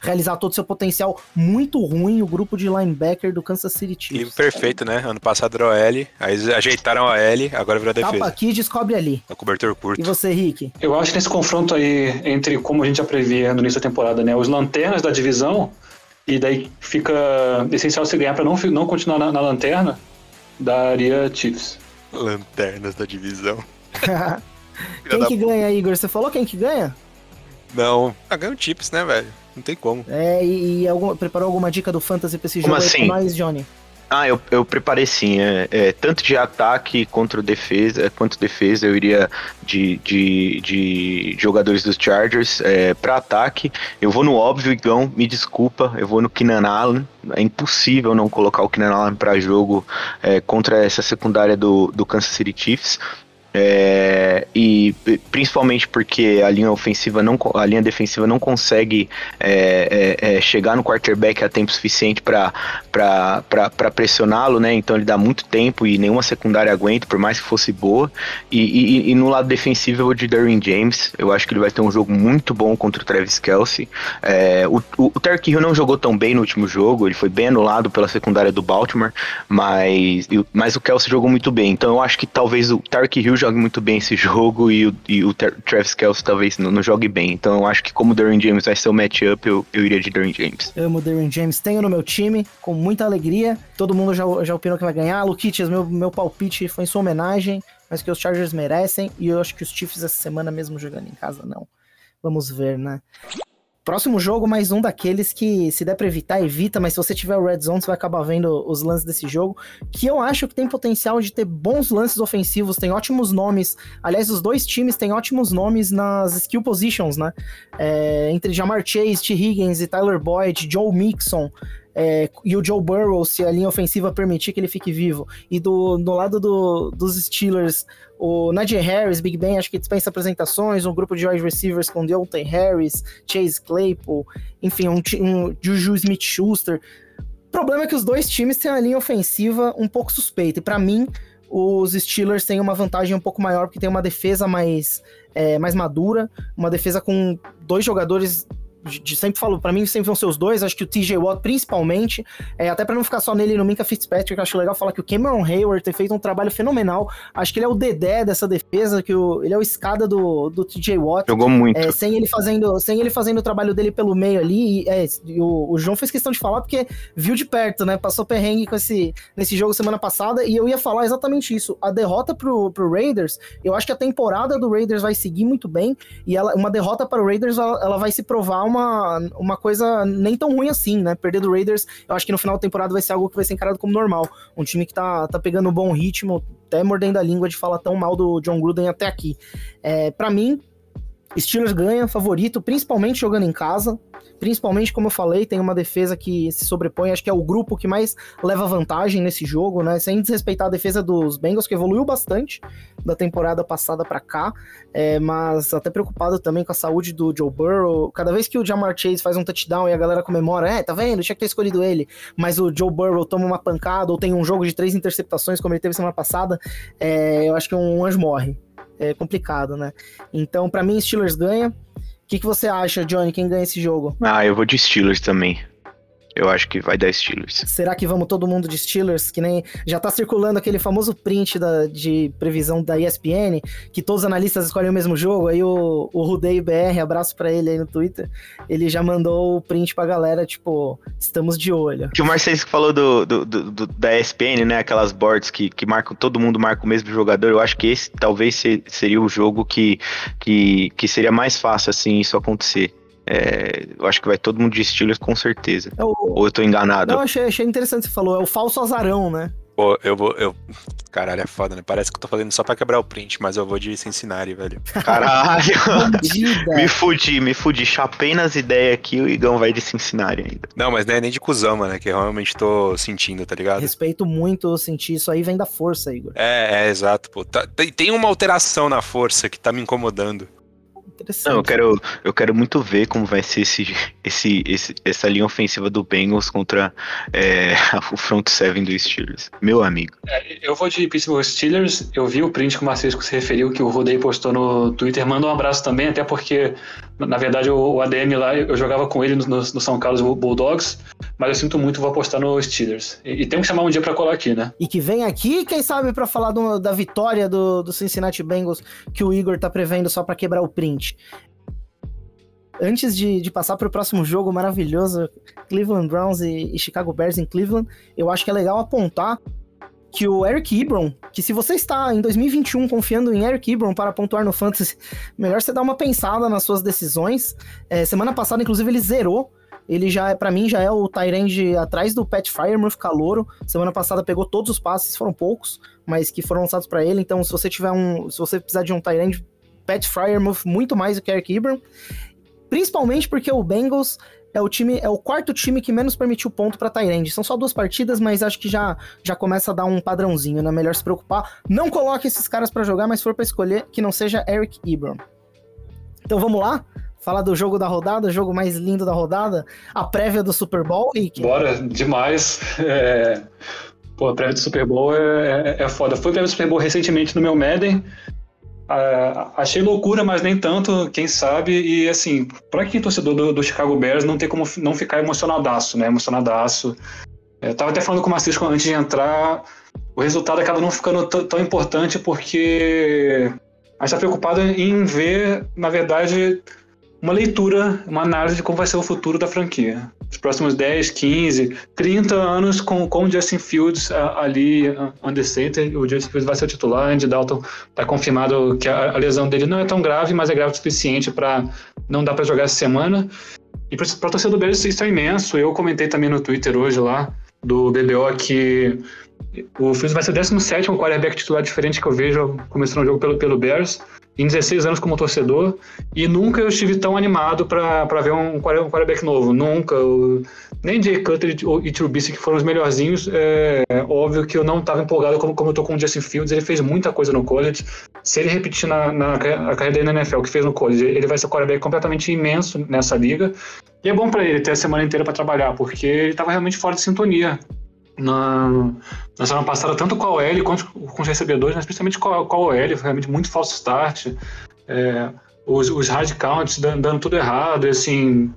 realizar todo o seu potencial muito ruim o grupo de linebacker do Kansas City Chiefs. Clima perfeito, né? Ano passado era o L, aí ajeitaram a L, agora virou a defesa. Tapa aqui descobre ali. É o cobertor curto. E você, Rick? Eu acho que nesse confronto aí, entre como a gente já previa no início da temporada, né? Os lanternas da divisão, e daí fica essencial se ganhar para não, não continuar na, na lanterna, daria Chiefs. Lanternas da divisão. quem que ganha, Igor? Você falou quem que ganha? Não, ah, ganha o Chips, né, velho? Não tem como. É, e, e algum, preparou alguma dica do Fantasy pra esse como jogo assim? aí mais, Johnny? Ah, eu, eu preparei sim. É, é, tanto de ataque contra defesa, quanto defesa, eu iria de, de, de jogadores dos Chargers é, para ataque. Eu vou no óbvio, Igão, me desculpa, eu vou no Keenan Allen. É impossível não colocar o Keenan Allen para jogo é, contra essa secundária do, do Kansas City Chiefs. É, e principalmente porque a linha ofensiva não a linha defensiva não consegue é, é, é chegar no quarterback a tempo suficiente para pressioná-lo, né? Então ele dá muito tempo e nenhuma secundária aguenta, por mais que fosse boa. E, e, e no lado defensivo de Derwin James. Eu acho que ele vai ter um jogo muito bom contra o Travis Kelsey. É, o, o, o Hill não jogou tão bem no último jogo, ele foi bem anulado pela secundária do Baltimore, mas, mas o Kelsey jogou muito bem. Então eu acho que talvez o Tark Hill já jogue muito bem esse jogo e o, e o Travis Kelce talvez não, não, jogue bem. Então eu acho que como o Derwin James vai ser o matchup, eu, eu iria de Derwin James. Amo o Derwin James, tenho no meu time, com muita alegria. Todo mundo já, já opinou que vai ganhar. Luquitas, meu, meu palpite foi em sua homenagem, mas que os Chargers merecem. E eu acho que os Chiefs essa semana mesmo jogando em casa, não. Vamos ver, né? Próximo jogo, mais um daqueles que, se der pra evitar, evita, mas se você tiver o Red Zone, você vai acabar vendo os lances desse jogo, que eu acho que tem potencial de ter bons lances ofensivos, tem ótimos nomes. Aliás, os dois times têm ótimos nomes nas skill positions, né? É, entre Jamar Chase, T. Higgins e Tyler Boyd, Joe Mixon. É, e o Joe Burrow, se a linha ofensiva permitir que ele fique vivo. E do, do lado do, dos Steelers, o Najee Harris, Big Ben, acho que dispensa apresentações, um grupo de wide receivers com Deontay Harris, Chase Claypool, enfim, um, um Juju Smith-Schuster. O problema é que os dois times têm a linha ofensiva um pouco suspeita, e para mim, os Steelers têm uma vantagem um pouco maior, porque tem uma defesa mais, é, mais madura, uma defesa com dois jogadores de, de sempre falo, para mim sempre vão ser os dois, acho que o TJ Watt principalmente, é, até para não ficar só nele e no Minka Fitzpatrick, acho legal falar que o Cameron Hayward tem feito um trabalho fenomenal, acho que ele é o dedé dessa defesa, que o, ele é o escada do, do TJ Watt. Jogou muito. É, sem ele fazendo sem ele fazendo o trabalho dele pelo meio ali, e, é, o, o, João fez questão de falar porque viu de perto, né, passou perrengue com esse, nesse jogo semana passada, e eu ia falar exatamente isso, a derrota pro, pro Raiders, eu acho que a temporada do Raiders vai seguir muito bem, e ela, uma derrota para o Raiders, ela, ela vai se provar uma uma, uma coisa nem tão ruim assim, né? Perder do Raiders, eu acho que no final da temporada vai ser algo que vai ser encarado como normal. Um time que tá, tá pegando um bom ritmo, até mordendo a língua de falar tão mal do John Gruden até aqui. É, para mim, Steelers ganha, favorito, principalmente jogando em casa. Principalmente, como eu falei, tem uma defesa que se sobrepõe, acho que é o grupo que mais leva vantagem nesse jogo, né? Sem desrespeitar a defesa dos Bengals, que evoluiu bastante da temporada passada para cá, é, mas até preocupado também com a saúde do Joe Burrow. Cada vez que o Jamar Chase faz um touchdown e a galera comemora, é, tá vendo? Tinha que ter escolhido ele. Mas o Joe Burrow toma uma pancada ou tem um jogo de três interceptações, como ele teve semana passada, é, eu acho que um anjo morre é complicado, né? Então, para mim, Steelers ganha. O que, que você acha, Johnny? Quem ganha esse jogo? Ah, eu vou de Steelers também. Eu acho que vai dar Steelers. Será que vamos todo mundo de Steelers? Que nem já tá circulando aquele famoso print da, de previsão da ESPN, que todos os analistas escolhem o mesmo jogo. Aí o, o Rudei BR, abraço pra ele aí no Twitter, ele já mandou o print pra galera, tipo, estamos de olho. Que o Marcelo falou do, do, do- do- da ESPN, né? Aquelas boards que, que marcam, todo mundo marca o mesmo jogador. Eu acho que esse talvez se- seria o jogo que, que, que seria mais fácil, assim, isso acontecer. É, eu acho que vai todo mundo de Steelers com certeza. É o, Ou eu tô enganado? não, achei, achei interessante o que você falou, é o falso azarão, né? Pô, eu vou. Eu... Caralho, é foda, né? Parece que eu tô fazendo só pra quebrar o print, mas eu vou de Cincinnati, velho. Caralho! Me fudi, me fudi. Chapei nas ideias aqui, o Igão vai de Cincinnati ainda. Não, mas não é nem de cuzão, mano, é que eu realmente tô sentindo, tá ligado? Respeito muito sentir isso aí, vem da força, Igor. É, é, exato, pô. Tá- tem, tem uma alteração na força que tá me incomodando. Interessante. Não, eu quero, eu quero muito ver como vai ser esse, esse, esse- essa linha ofensiva do Bengals contra é, o front seven do Steelers. Meu amigo. É, Eu vou de Pittsburgh Steelers. Eu vi o print que o Marcisco se referiu, que o Rodei postou no Twitter. Manda um abraço também, até porque, na verdade, o o ADM lá, eu jogava com ele no, no- São Carlos Bulldogs, mas eu sinto muito, vou apostar no Steelers. E, e tem que chamar um dia pra colar aqui, né? E que vem aqui, quem sabe, pra falar do- da vitória do, do Cincinnati Bengals que o Igor tá prevendo só pra quebrar o print. Antes de, de passar pro próximo jogo maravilhoso, Cleveland Browns e, e Chicago Bears em Cleveland, eu acho que é legal apontar que o Eric Ebron, que se você está em 2021 confiando em Eric Ebron para pontuar no Fantasy, melhor você dar uma pensada nas suas decisões. É, semana passada, inclusive, ele zerou. Ele já, é para mim, já é o Tyrande atrás do Pat Fryermuth Calouro. Semana passada pegou todos os passes, foram poucos, mas que foram lançados para ele. Então, se você tiver um, se você precisar de um Tyrande, Pat Fryermuth muito mais do que Eric Ebron. Principalmente porque o Bengals é o time, é o quarto time que menos permitiu ponto para Tyrande. São só duas partidas, mas acho que já já começa a dar um padrãozinho, né? Melhor se preocupar. Não coloque esses caras para jogar, mas se for para escolher que não seja Eric Ebron. Então vamos lá? Falar do jogo da rodada, o jogo mais lindo da rodada, a prévia do Super Bowl e Bora, demais. É... Pô, a prévia do Super Bowl é, é, é foda. Foi prévia do Super Bowl recentemente no meu Madden. Ah, achei loucura, mas nem tanto, quem sabe. E assim, pra quem é torcedor do, do Chicago Bears, não tem como não ficar emocionadaço, né? Emocionadaço. Eu tava até falando com o Marcisco antes de entrar. O resultado acaba não ficando tão importante porque a gente tá preocupado em ver, na verdade, uma leitura, uma análise de como vai ser o futuro da franquia. Os próximos 10, 15, 30 anos com, com o Justin Fields ali uh, under center. O Justin Fields vai ser o titular. Andy Dalton está confirmado que a, a lesão dele não é tão grave, mas é grave o suficiente para não dar para jogar essa semana. E para o torcedor do Bears isso é imenso. Eu comentei também no Twitter hoje lá do BBO que o Fields vai ser o 17 quarterback titular diferente que eu vejo começando o jogo pelo, pelo Bears em 16 anos como torcedor e nunca eu estive tão animado para ver um, quarter- quarterback novo. Nunca. Eu- nem Jay Cutler e Trubisky, que foram os melhorzinhos, é, óbvio que eu não estava empolgado como, como eu tô com o Justin Fields. Ele fez muita coisa no college. Se ele repetir na, na a carreira na NFL, que fez no college, ele vai ser um quarterback completamente imenso nessa liga. E é bom para ele ter a semana inteira para trabalhar, porque ele estava realmente fora de sintonia. Na, na semana passada, tanto com a OL quanto com os recebedores, mas principalmente com a, OL, realmente muito falso start. É, os, os hard counts dando, dando tudo errado, assim.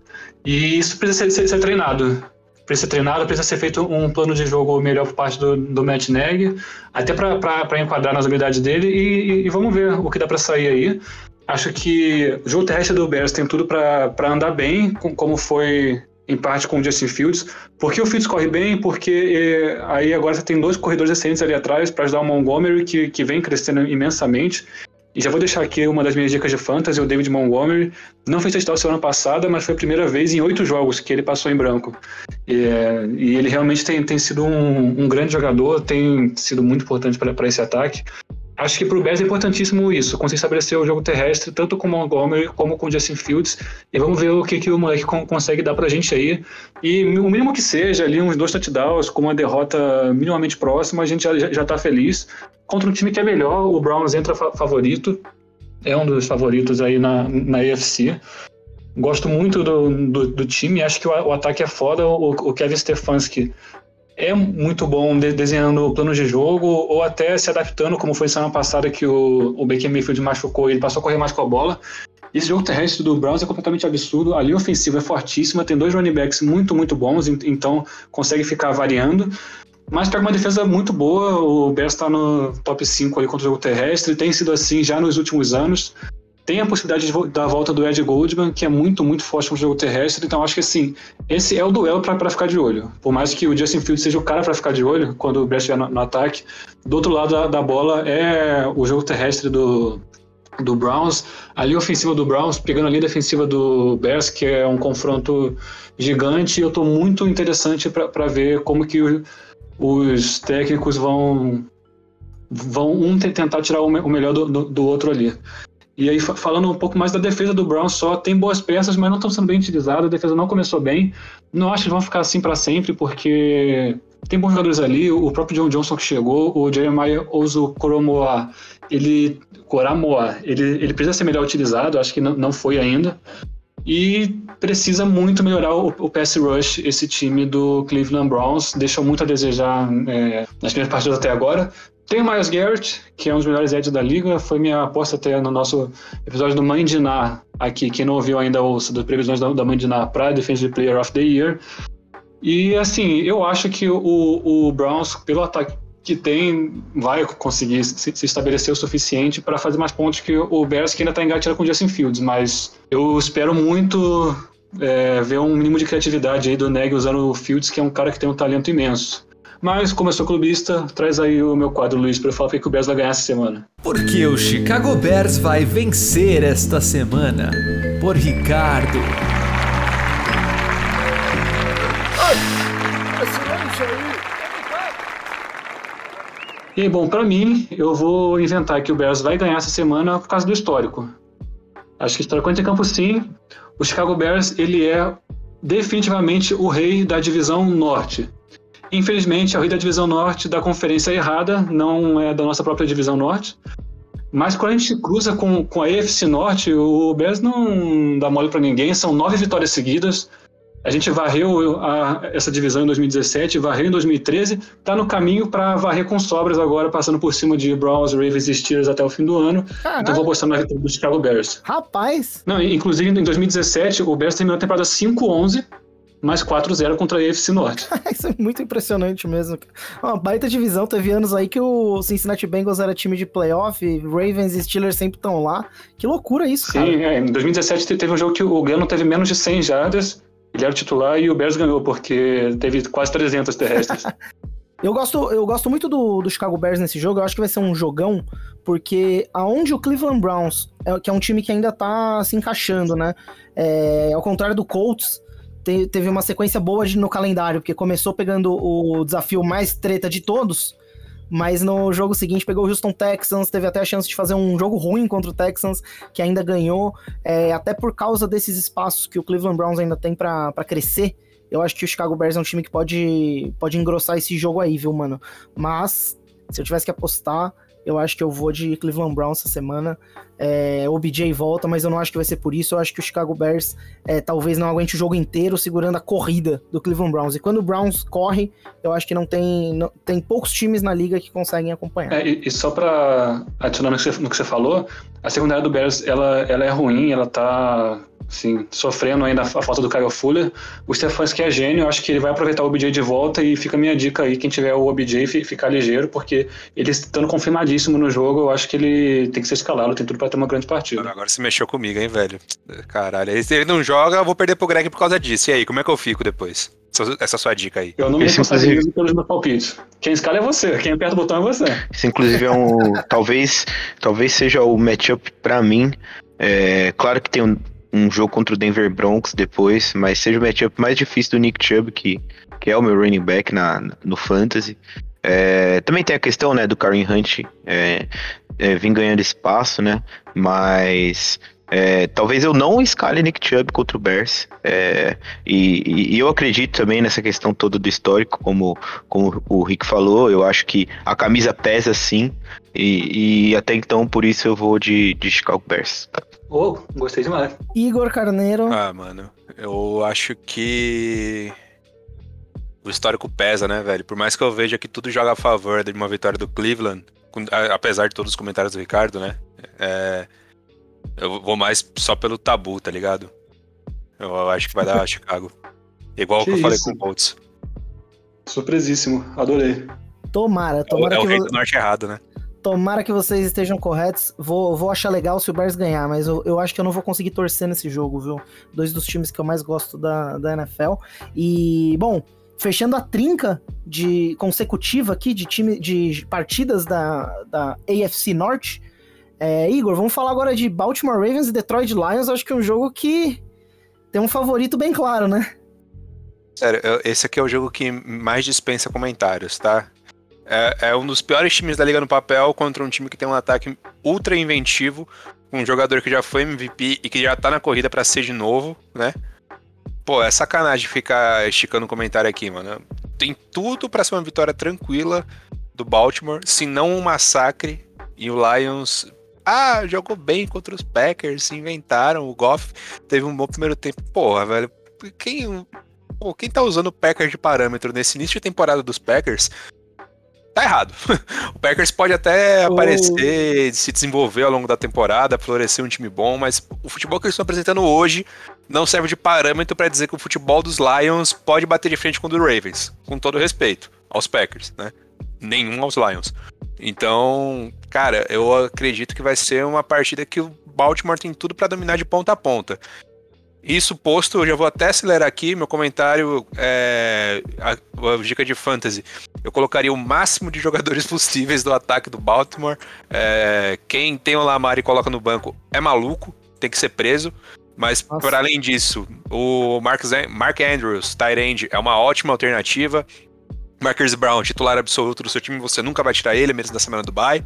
E isso precisa ser, ser- treinado. Precisa ser treinado, precisa ser feito um plano de jogo melhor por parte do, do Matt Neg, até para enquadrar nas habilidades dele, e, e- vamos ver o que dá para sair aí. Acho que o jogo terrestre do Bears tem tudo para andar bem, com- como foi em parte com o Justin Fields. Porque o Fields corre bem, porque eh, aí agora você tem dois corredores excelentes ali atrás para ajudar o Montgomery, que, que vem crescendo imensamente. E já vou deixar aqui uma das minhas dicas de fantasy, o David Montgomery. Não fez touchdown semana passada, mas foi a primeira vez em oito jogos que ele passou em branco. E, é, e ele realmente tem, tem sido um, um grande jogador, tem sido muito importante para esse ataque. Acho que para o Bears é importantíssimo isso, conseguir estabelecer o jogo terrestre, tanto com o Montgomery como com o Justin Fields. E vamos ver o que, que o moleque con- consegue dar para a gente aí. E o mínimo que seja, ali uns dois touchdowns, com uma derrota minimamente próxima, a gente já, já, tá feliz. Contra um time que é melhor, o Browns entra fa- favorito, é um dos favoritos aí na, na. Gosto muito do, do, do time, acho que o, o ataque é foda. O, o Kevin Stefanski é muito bom de, desenhando planos de jogo ou até se adaptando, como foi semana passada que o, o Baker Mayfield machucou, ele passou a correr mais com a bola. Esse jogo terrestre do Browns é completamente absurdo. A linha ofensiva é fortíssima, tem dois running backs muito, muito bons, então consegue ficar variando. Mas pega uma defesa muito boa. O Bears está no top 5 ali contra o jogo terrestre, tem sido assim já nos últimos anos. Tem a possibilidade de, da volta do Ed Goldman, que é muito, muito forte no jogo terrestre. Então acho que assim, esse é o duelo para ficar de olho. Por mais que o Justin Fields seja o cara para ficar de olho quando o Bears estiver no, no, ataque, do outro lado da, da bola é o jogo terrestre do, do Browns, a linha ofensiva do Browns pegando a defensiva do Bears, que é um confronto gigante, e eu estou muito interessante para ver como que o, os técnicos vão vão um tentar tirar o, melhor do, do, do outro ali. E aí, falando um pouco mais da defesa do Browns só, tem boas peças, mas não estão sendo bem utilizadas, a defesa não começou bem. Não acho que vão ficar assim para sempre, porque tem bons jogadores ali, o próprio John Johnson que chegou, o Jeremiah Ozu Koromoa, ele, Coramoa, ele, ele precisa ser melhor utilizado, acho que não, não foi ainda. E precisa muito melhorar o, o pass rush, esse time do Cleveland Browns, deixou muito a desejar é, nas primeiras partidas até agora. Tem o Miles Garrett, que é um dos melhores edges da liga. Foi minha aposta até no nosso episódio do Mandiná aqui. Quem não ouviu ainda ouça das previsões da, da Mandiná para Defensive Player of the Year. E assim, eu acho que o, o Browns, pelo ataque que tem, vai conseguir se, se estabelecer o suficiente para fazer mais pontos que o Bears, que ainda está engatilhado com o Justin Fields. Mas eu espero muito é, ver um mínimo de criatividade aí do Neg usando o Fields, que é um cara que tem um talento imenso. Mas, como eu sou clubista, traz aí o meu quadro, Luiz, para eu falar que o Bears vai ganhar essa semana. Porque o Chicago Bears vai vencer esta semana. Por Ricardo. E bom, para mim, eu vou inventar que o Bears vai ganhar essa semana por causa do histórico. Acho que histórico em campo sim. O Chicago Bears, ele é definitivamente o rei da divisão norte. Infelizmente, a Rei da Divisão Norte da conferência é errada, não é da nossa própria Divisão Norte. Mas quando a gente cruza com, com a EFC Norte, o Bears não dá mole para ninguém, são nove vitórias seguidas. A gente varreu a, essa divisão em 2017, varreu em 2013, está no caminho para varrer com sobras agora, passando por cima de Browns, Ravens e Steelers até o fim do ano. Caralho. Então vou apostar na vitória do Chicago Bears. Rapaz! Não, inclusive em 2017, o Bears terminou a temporada 5-11, mais 4-0 contra a AFC Norte. Isso é muito impressionante mesmo. Uma baita divisão, teve anos aí que o Cincinnati Bengals era time de playoff, Ravens e Steelers sempre estão lá. Que loucura isso, Sim, cara. Sim, é, em 2017 teve um jogo que o Gano teve menos de 100 jardas, ele era titular e o Bears ganhou, porque teve quase 300 terrestres. Eu gosto, eu gosto muito do, do Chicago Bears nesse jogo. Eu acho que vai ser um jogão, porque aonde o Cleveland Browns, é, que é um time que ainda tá se encaixando, né? É, ao contrário do Colts, te, teve uma sequência boa de, no calendário, porque começou pegando o desafio mais treta de todos, mas no jogo seguinte pegou o Houston Texans, teve até a chance de fazer um jogo ruim contra o Texans, que ainda ganhou, é, até por causa desses espaços que o Cleveland Browns ainda tem para crescer. Eu acho que o Chicago Bears é um time que pode, pode engrossar esse jogo aí, viu, mano? Mas, se eu tivesse que apostar, eu acho que eu vou de Cleveland Browns essa semana. É, o BJ volta, mas eu não acho que vai ser por isso. Eu acho que o Chicago Bears é, talvez não aguente o jogo inteiro segurando a corrida do Cleveland Browns. E quando o Browns corre, eu acho que não tem, não, tem poucos times na liga que conseguem acompanhar. É, e, e, só para adicionar no que, você, no que você falou, a secundária do Bears ela, ela é ruim, ela tá assim, sofrendo ainda a falta do Kyle Fuller. O Stefanski é gênio, acho que ele vai aproveitar o OBJ de volta e fica a minha dica aí, quem tiver o OBJ, ficar ligeiro, porque ele estando confirmadíssimo no jogo, eu acho que ele tem que ser escalado, tem tudo para ter uma grande partida. Agora você mexeu comigo, hein, velho? Caralho, se ele não joga, eu vou perder pro Greg por causa disso. E aí, como é que eu fico depois? Essa sua dica aí. Eu não me responsabilizo pelos meus palpites. Quem escala é você, quem aperta o botão é você. Isso inclusive é um. talvez, talvez seja o matchup para mim. É, claro que tem um, um jogo contra o Denver Broncos depois, mas seja o matchup mais difícil do Nick Chubb, que, que é o meu running back na, no Fantasy. É, também tem a questão né, do Karen Hunt é, é, vir ganhando espaço, né? Mas é, talvez eu não escale Nick Chubb contra o Bears. É, e, e, eu acredito também nessa questão toda do histórico, como, como o Rick falou. Eu acho que a camisa pesa sim. E, e até então, por isso eu vou de, de Chicago Bears. Oh, gostei demais. Igor Carneiro. Ah, mano, eu acho que o histórico pesa, né, velho? Por mais que eu veja que tudo joga a favor de uma vitória do Cleveland, apesar de todos os comentários do Ricardo, né? É, Eu vou mais só pelo tabu, tá ligado? Eu acho que vai dar Chicago. Igual que, Que eu falei com o Colts. Surpresíssimo, adorei. Tomara, É o, tomara, é o que, rei do norte errado, né? tomara que vocês estejam corretos. Vou, vou achar legal se o Bears ganhar, mas eu, eu acho que eu não vou conseguir torcer nesse jogo, viu? Dois dos times que eu mais gosto da, da NFL. E, bom, fechando a trinca de consecutiva aqui de time de partidas da, da AFC Norte. É, Igor, vamos falar agora de Baltimore Ravens e Detroit Lions. Acho que é um jogo que tem um favorito bem claro, né? Sério, esse aqui é o jogo que mais dispensa comentários, tá? É, é um dos piores times da liga no papel contra um time que tem um ataque ultra inventivo, um jogador que já foi MVP e que já tá na corrida pra ser de novo, né? Pô, é sacanagem ficar esticando o comentário aqui, mano. Tem tudo pra ser uma vitória tranquila do Baltimore, se não um massacre. E o Lions. Ah, jogou bem contra os Packers, se inventaram. O Goff teve um bom primeiro tempo. Porra, velho. Quem, Pô, quem tá usando o Packers de parâmetro nesse início de temporada dos Packers tá errado. o Packers pode até O- aparecer, se desenvolver ao longo da temporada, florescer um time bom, mas o futebol que eles estão apresentando hoje não serve de parâmetro pra dizer que o futebol dos Lions pode bater de frente com o do Ravens, com todo respeito aos Packers, né? Nenhum aos Lions. Então, cara, eu acredito que vai ser uma partida que o Baltimore tem tudo pra dominar de ponta a ponta. Isso posto, eu já vou até acelerar aqui meu comentário, é, a, a dica de fantasy. Eu colocaria o máximo de jogadores possíveis do ataque do Baltimore. É, quem tem o Lamar e coloca no banco é maluco, tem que ser preso. Mas, para além disso, o Mark, Mark Andrews, tight end, é uma ótima alternativa. Marcus Brown, titular absoluto do seu time, você nunca vai tirar ele, mesmo da semana do bye.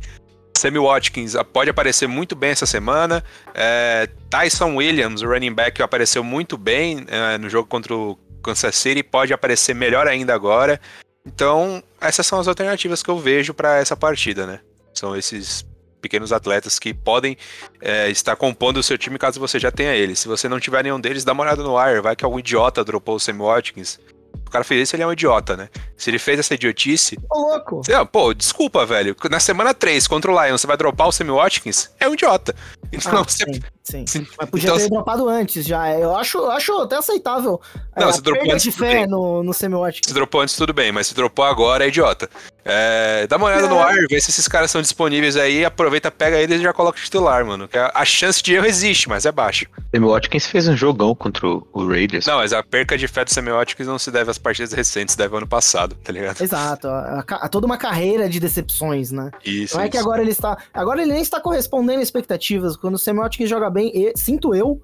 Sammy Watkins ah, pode aparecer muito bem essa semana. É, Tyson Williams, o running back, apareceu muito bem é, no jogo contra o Kansas City, pode aparecer melhor ainda agora. Então, essas são as alternativas que eu vejo para essa partida, né? São esses pequenos atletas que podem é, estar compondo o seu time caso você já tenha ele. Se você não tiver nenhum deles, dá uma olhada no wire. Vai que algum idiota dropou o Sammy Watkins. O cara fez isso, ele é um idiota, né? Se ele fez essa idiotice, Ô, louco! você, pô, desculpa, velho. Na semana 3 contra o Lions, você vai dropar o Sammy Watkins? É um idiota. Então, Ah, você. sim, sim. Sim. Mas podia Então, ter dropado antes já. Eu acho, eu acho até aceitável. Não, é, se dropou antes, de tudo fé bem. no, no. Se dropou antes, tudo bem, mas se dropou agora é idiota. É, dá uma olhada no É. ar, vê se esses caras são disponíveis aí, aproveita, pega eles e já coloca o titular, mano. Que a, a chance de erro existe, mas é baixa. Watkins fez um jogão contra o Raiders. Não, mas a perca de fé do semióticos não se deve às partidas recentes, deve ao ano passado, tá ligado? Exato, a, a a toda uma carreira de decepções, né? Isso. Não é que isso. agora ele está. Agora ele nem está correspondendo a expectativas. Quando o Sammy Watkins joga bem, e- sinto eu,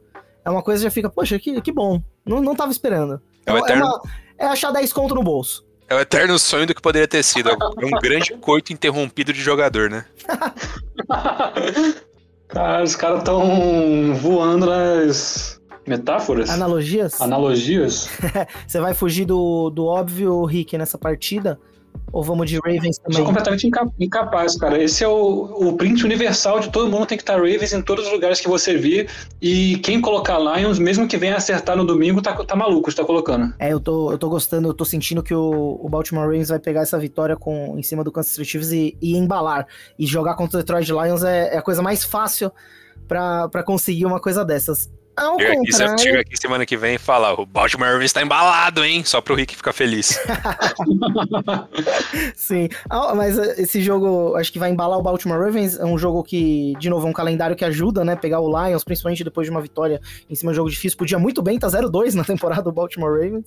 é uma coisa que já fica, poxa, que, que bom. Não, não tava esperando. É o é, eterno- uma- é achar 10 conto no bolso. É o eterno sonho do que poderia ter sido. É um grande coito interrompido de jogador, né? Cara, os caras tão voando nas metáforas, Analogias? analogias. Você vai fugir do, do óbvio, Rick, nessa partida? Ou vamos de Ravens Sou também? completamente inca- incapaz, cara. Esse é o, o print universal de todo mundo tem que estar Ravens em todos os lugares que você vir. E quem colocar Lions, mesmo que venha acertar no domingo, tá, tá maluco, está colocando. É, eu tô, eu tô gostando, eu tô sentindo que o, o Baltimore Ravens vai pegar essa vitória com, em cima do Kansas City Chiefs e, e embalar. E jogar contra o Detroit Lions é, é a coisa mais fácil pra conseguir uma coisa dessas. Ao Chega aqui, contrário, chega aqui semana que vem e fala: o Baltimore Ravens tá embalado, hein? Só pro Rick ficar feliz. sim. Mas eh, esse jogo, acho que vai embalar o Baltimore Ravens. É um jogo que, de novo, é um calendário que ajuda, né? Pegar o Lions, principalmente depois de uma vitória em cima de um jogo difícil. Podia muito bem estar 0-2 na temporada do Baltimore Ravens.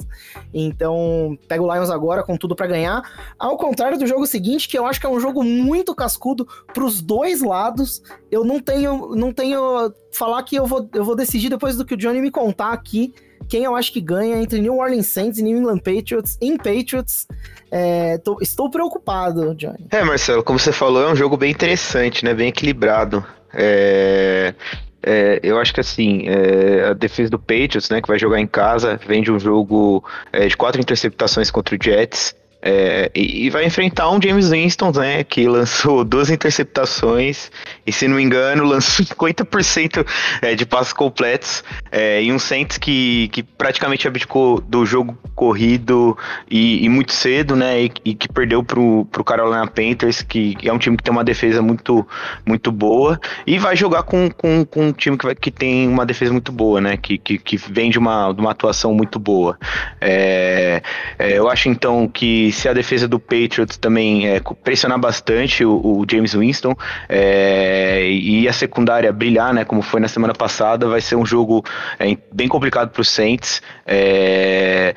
Então, pega o Lions agora com tudo pra ganhar. Ao contrário do jogo seguinte, que eu acho que é um jogo muito cascudo pros dois lados. Eu não tenho, não tenho falar que eu vou, eu vou decidir depois do que o Johnny me contar aqui. Quem eu acho que ganha entre New Orleans Saints e New England Patriots em Patriots. É, tô- estou preocupado, Johnny. É, Marcelo, como você falou, é um jogo bem interessante, né? Bem equilibrado. É, é, eu acho que assim, é, a defesa do Patriots, né, que vai jogar em casa, vem de um jogo é, de quatro interceptações contra o Jets. É, e, e vai enfrentar um James Winston, né? Que lançou duas interceptações e, se não me engano, lançou 50% é, de passos completos. É, e um Saints que, que praticamente abdicou do jogo corrido e, e muito cedo, né? E, e, que perdeu pro, pro Carolina Panthers, que é um time que tem uma defesa muito, muito boa. E vai jogar com, com, com um time que, vai, que tem uma defesa muito boa, né? Que, que, que vem de uma, de uma atuação muito boa. É, é, eu acho então que se a defesa do Patriots também é, pressionar bastante o, o James Winston é, e a secundária brilhar, né, como foi na semana passada, vai ser um jogo é, bem complicado para os Saints. É,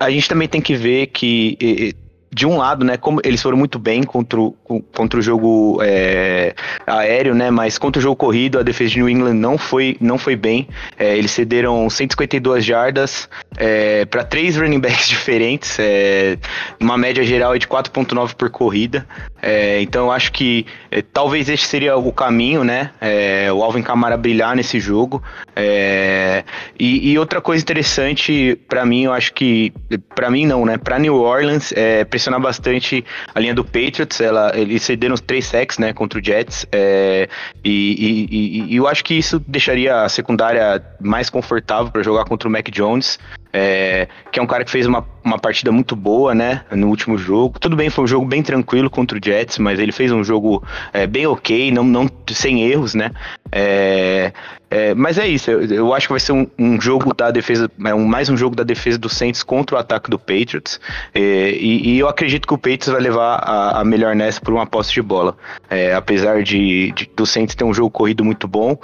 a gente também tem que ver que de um lado, né, como eles foram muito bem contra o, contra o jogo é, aéreo, né, mas contra o jogo corrido, a defesa de New England não foi, não foi bem. É, eles cederam 152 jardas é, para três running backs diferentes, é, uma média geral de 4.9 por corrida. É, então eu acho que é, talvez esse seria o caminho, né, o Alvin Kamara brilhar nesse jogo. E, e, outra coisa interessante para mim, eu acho que para mim não, né, para New Orleans é pressionar bastante a linha do Patriots. Ela, eles cederam três sacks né, contra o Jets. É, e, e, e, eu acho que isso deixaria a secundária mais confortável para jogar contra o Mac Jones é, que é um cara que fez uma, uma partida muito boa, né, no último jogo. Tudo bem, foi um jogo bem tranquilo contra o Jets, mas ele fez um jogo é, bem ok, não, não sem erros, né. É, é, mas é isso, eu, eu, acho que vai ser um, um jogo da defesa, é mais um jogo da defesa do Saints contra o ataque do Patriots. É, e, e, eu acredito que o Patriots vai levar a, a melhor nessa por uma posse de bola. Apesar de, de, do Saints ter um jogo corrido muito bom,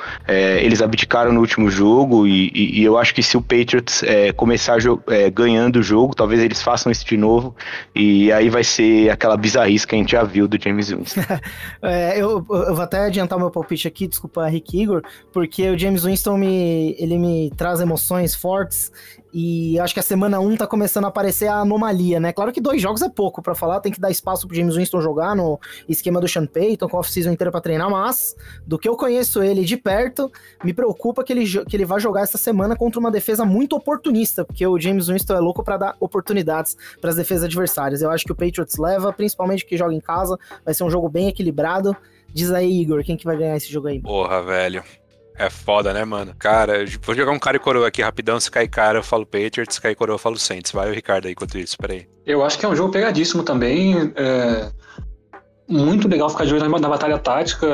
eles abdicaram no último jogo e, e, e, eu acho que se o Patriots começar começar é, ganhando o jogo, talvez eles façam isso de novo, e aí vai ser aquela bizarrice que a gente já viu do James Winston. é, eu, eu, vou até adiantar meu palpite aqui, desculpa, Rick Igor, porque o James Winston me, ele me traz emoções fortes e acho que a semana 1 tá começando a aparecer a anomalia, né? Claro que dois jogos é pouco para falar, tem que dar espaço pro James Winston jogar no esquema do Sean Payton, com a off-season inteira pra treinar, mas do que eu conheço ele de perto, me preocupa que ele, que ele vai jogar essa semana contra uma defesa muito oportunista, porque o James Winston é louco para dar oportunidades para as defesas adversárias. Eu acho que o Patriots leva, principalmente que joga em casa, vai ser um jogo bem equilibrado. Diz aí, Igor, quem que vai ganhar esse jogo aí? Porra, velho. É foda, né, mano? Cara, vou jogar um cara e coroa aqui rapidão. Se cair cara, eu falo Patriots. Se cair coroa, eu falo Saints. Vai o Ricardo aí enquanto isso, peraí. Eu acho que é um jogo pegadíssimo também. É... Muito legal ficar de olho na, batalha tática.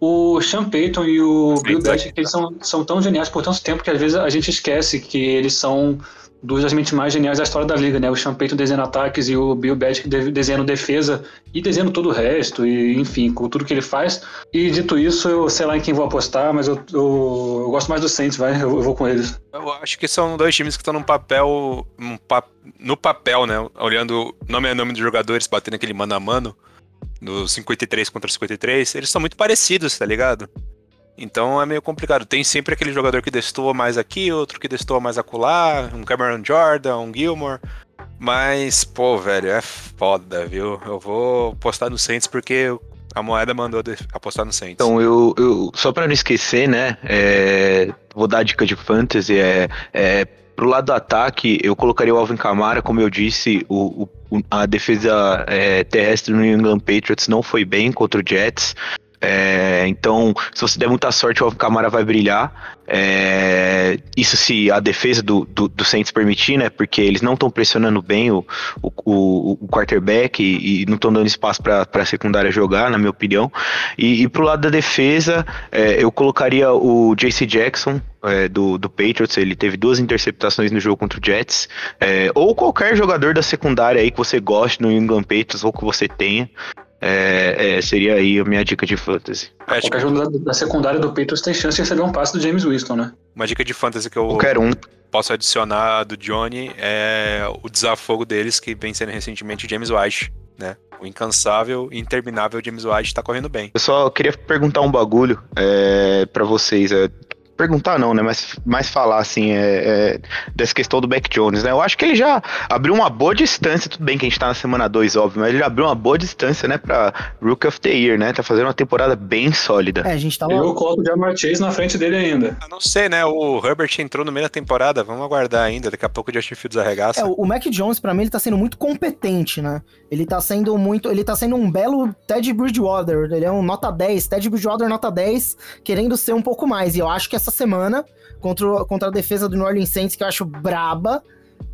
O Sean Payton e o Bill Belichick, eles são, são tão geniais por tanto tempo que às vezes a gente esquece que eles são duas das mentes mais geniais da história da liga, né? O Champeito desenhando ataques e o Bill Belichick desenhando defesa e desenhando todo o resto, e enfim, com tudo que ele faz. E dito isso, eu sei lá em quem vou apostar, mas eu, eu, eu gosto mais do Saints, vai, eu, eu, vou com eles. Eu acho que são dois times que estão no papel, no papel, né? Olhando nome a nome dos jogadores, batendo aquele mano a mano, no 53 contra 53, eles são muito parecidos, tá ligado? Então é meio complicado. Tem sempre aquele jogador que destoa mais aqui, outro que destoa mais acolá, um Cameron Jordan, um Gilmore. Mas, pô, velho, é foda, viu? Eu vou postar no Saints porque a moeda mandou apostar no Saints. Então, eu, eu só para não esquecer, né? É, vou dar a dica de fantasy. É, é, pro lado do ataque, eu colocaria o Alvin Kamara, como eu disse, o, o a defesa é, terrestre no New England Patriots não foi bem contra o Jets. É, então, se você der muita sorte, o Kamara vai brilhar. É, isso se a defesa do, do, do, Saints permitir, né? Porque eles não estão pressionando bem o, o, o quarterback e, e não estão dando espaço para a secundária jogar, na minha opinião. E, e pro lado da defesa, é, eu colocaria o JC Jackson, é, do, do Patriots, ele teve duas interceptações no jogo contra o Jets, é, ou qualquer jogador da secundária aí que você goste no England Patriots ou que você tenha, é, é, seria aí a minha dica de fantasy. É, Qualquer jogo da, da, secundária do Patriots tem chance de receber um passe do James Winston, né? Uma dica de fantasy que eu Qualquer um. posso adicionar do Johnny é o desafogo deles, que vem sendo recentemente o James White, né? O incansável e interminável James White tá correndo bem. Eu só queria perguntar um bagulho é, para vocês. É, perguntar não, né? Mas mais falar assim, é, é, dessa questão do Beck Jones, né? Eu acho que ele já abriu uma boa distância, tudo bem que a gente tá na semana 2, óbvio, mas ele já abriu uma boa distância, né, pra Rookie of the Year, né? Tá fazendo uma temporada bem sólida. É, a gente tava. Eu coloco o Jamar Chase na frente dele ainda. Eu não sei, né? O Herbert entrou no meio da temporada, vamos aguardar ainda. Daqui a pouco o Justin Fields arregaça. É, o Mac Jones, pra mim, ele tá sendo muito competente, né? Ele tá sendo muito. Ele tá sendo um belo Ted Bridgewater. Ele é um nota 10. Ted Bridgewater nota 10, querendo ser um pouco mais. E eu acho que essa semana, contra, contra a defesa do New Orleans Saints, que eu acho braba,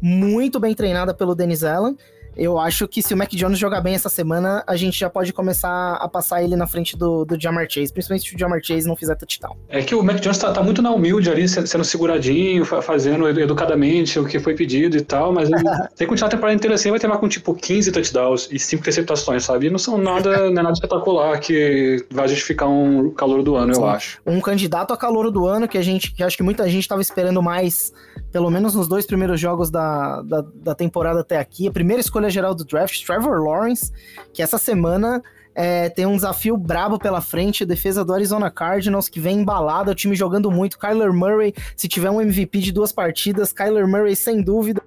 muito bem treinada pelo Dennis Allen. Eu acho que se o Mac Jones jogar bem essa semana, a gente já pode começar a passar ele na frente do, do Jamar Chase, principalmente se o Jamar Chase não fizer touchdown. É que o Mac Jones tá, tá muito na humilde ali, se- sendo seguradinho, fa- fazendo edu- educadamente o que foi pedido e tal, mas ele tem que continuar a temporada inteira assim, vai ter mais com tipo 15 touchdowns e 5 interceptações, sabe? E não são nada, não é nada espetacular que vai justificar um calor do ano, Sim. eu acho. um candidato a calor do ano que a gente, que acho que muita gente estava esperando mais, pelo menos nos dois primeiros jogos da, da, da temporada até aqui. A primeira escolha geral do draft, Trevor Lawrence, que essa semana é, tem um desafio brabo pela frente, defesa do Arizona Cardinals, que vem embalada, o time jogando muito. Kyler Murray, se tiver um MVP de duas partidas, Kyler Murray sem dúvida,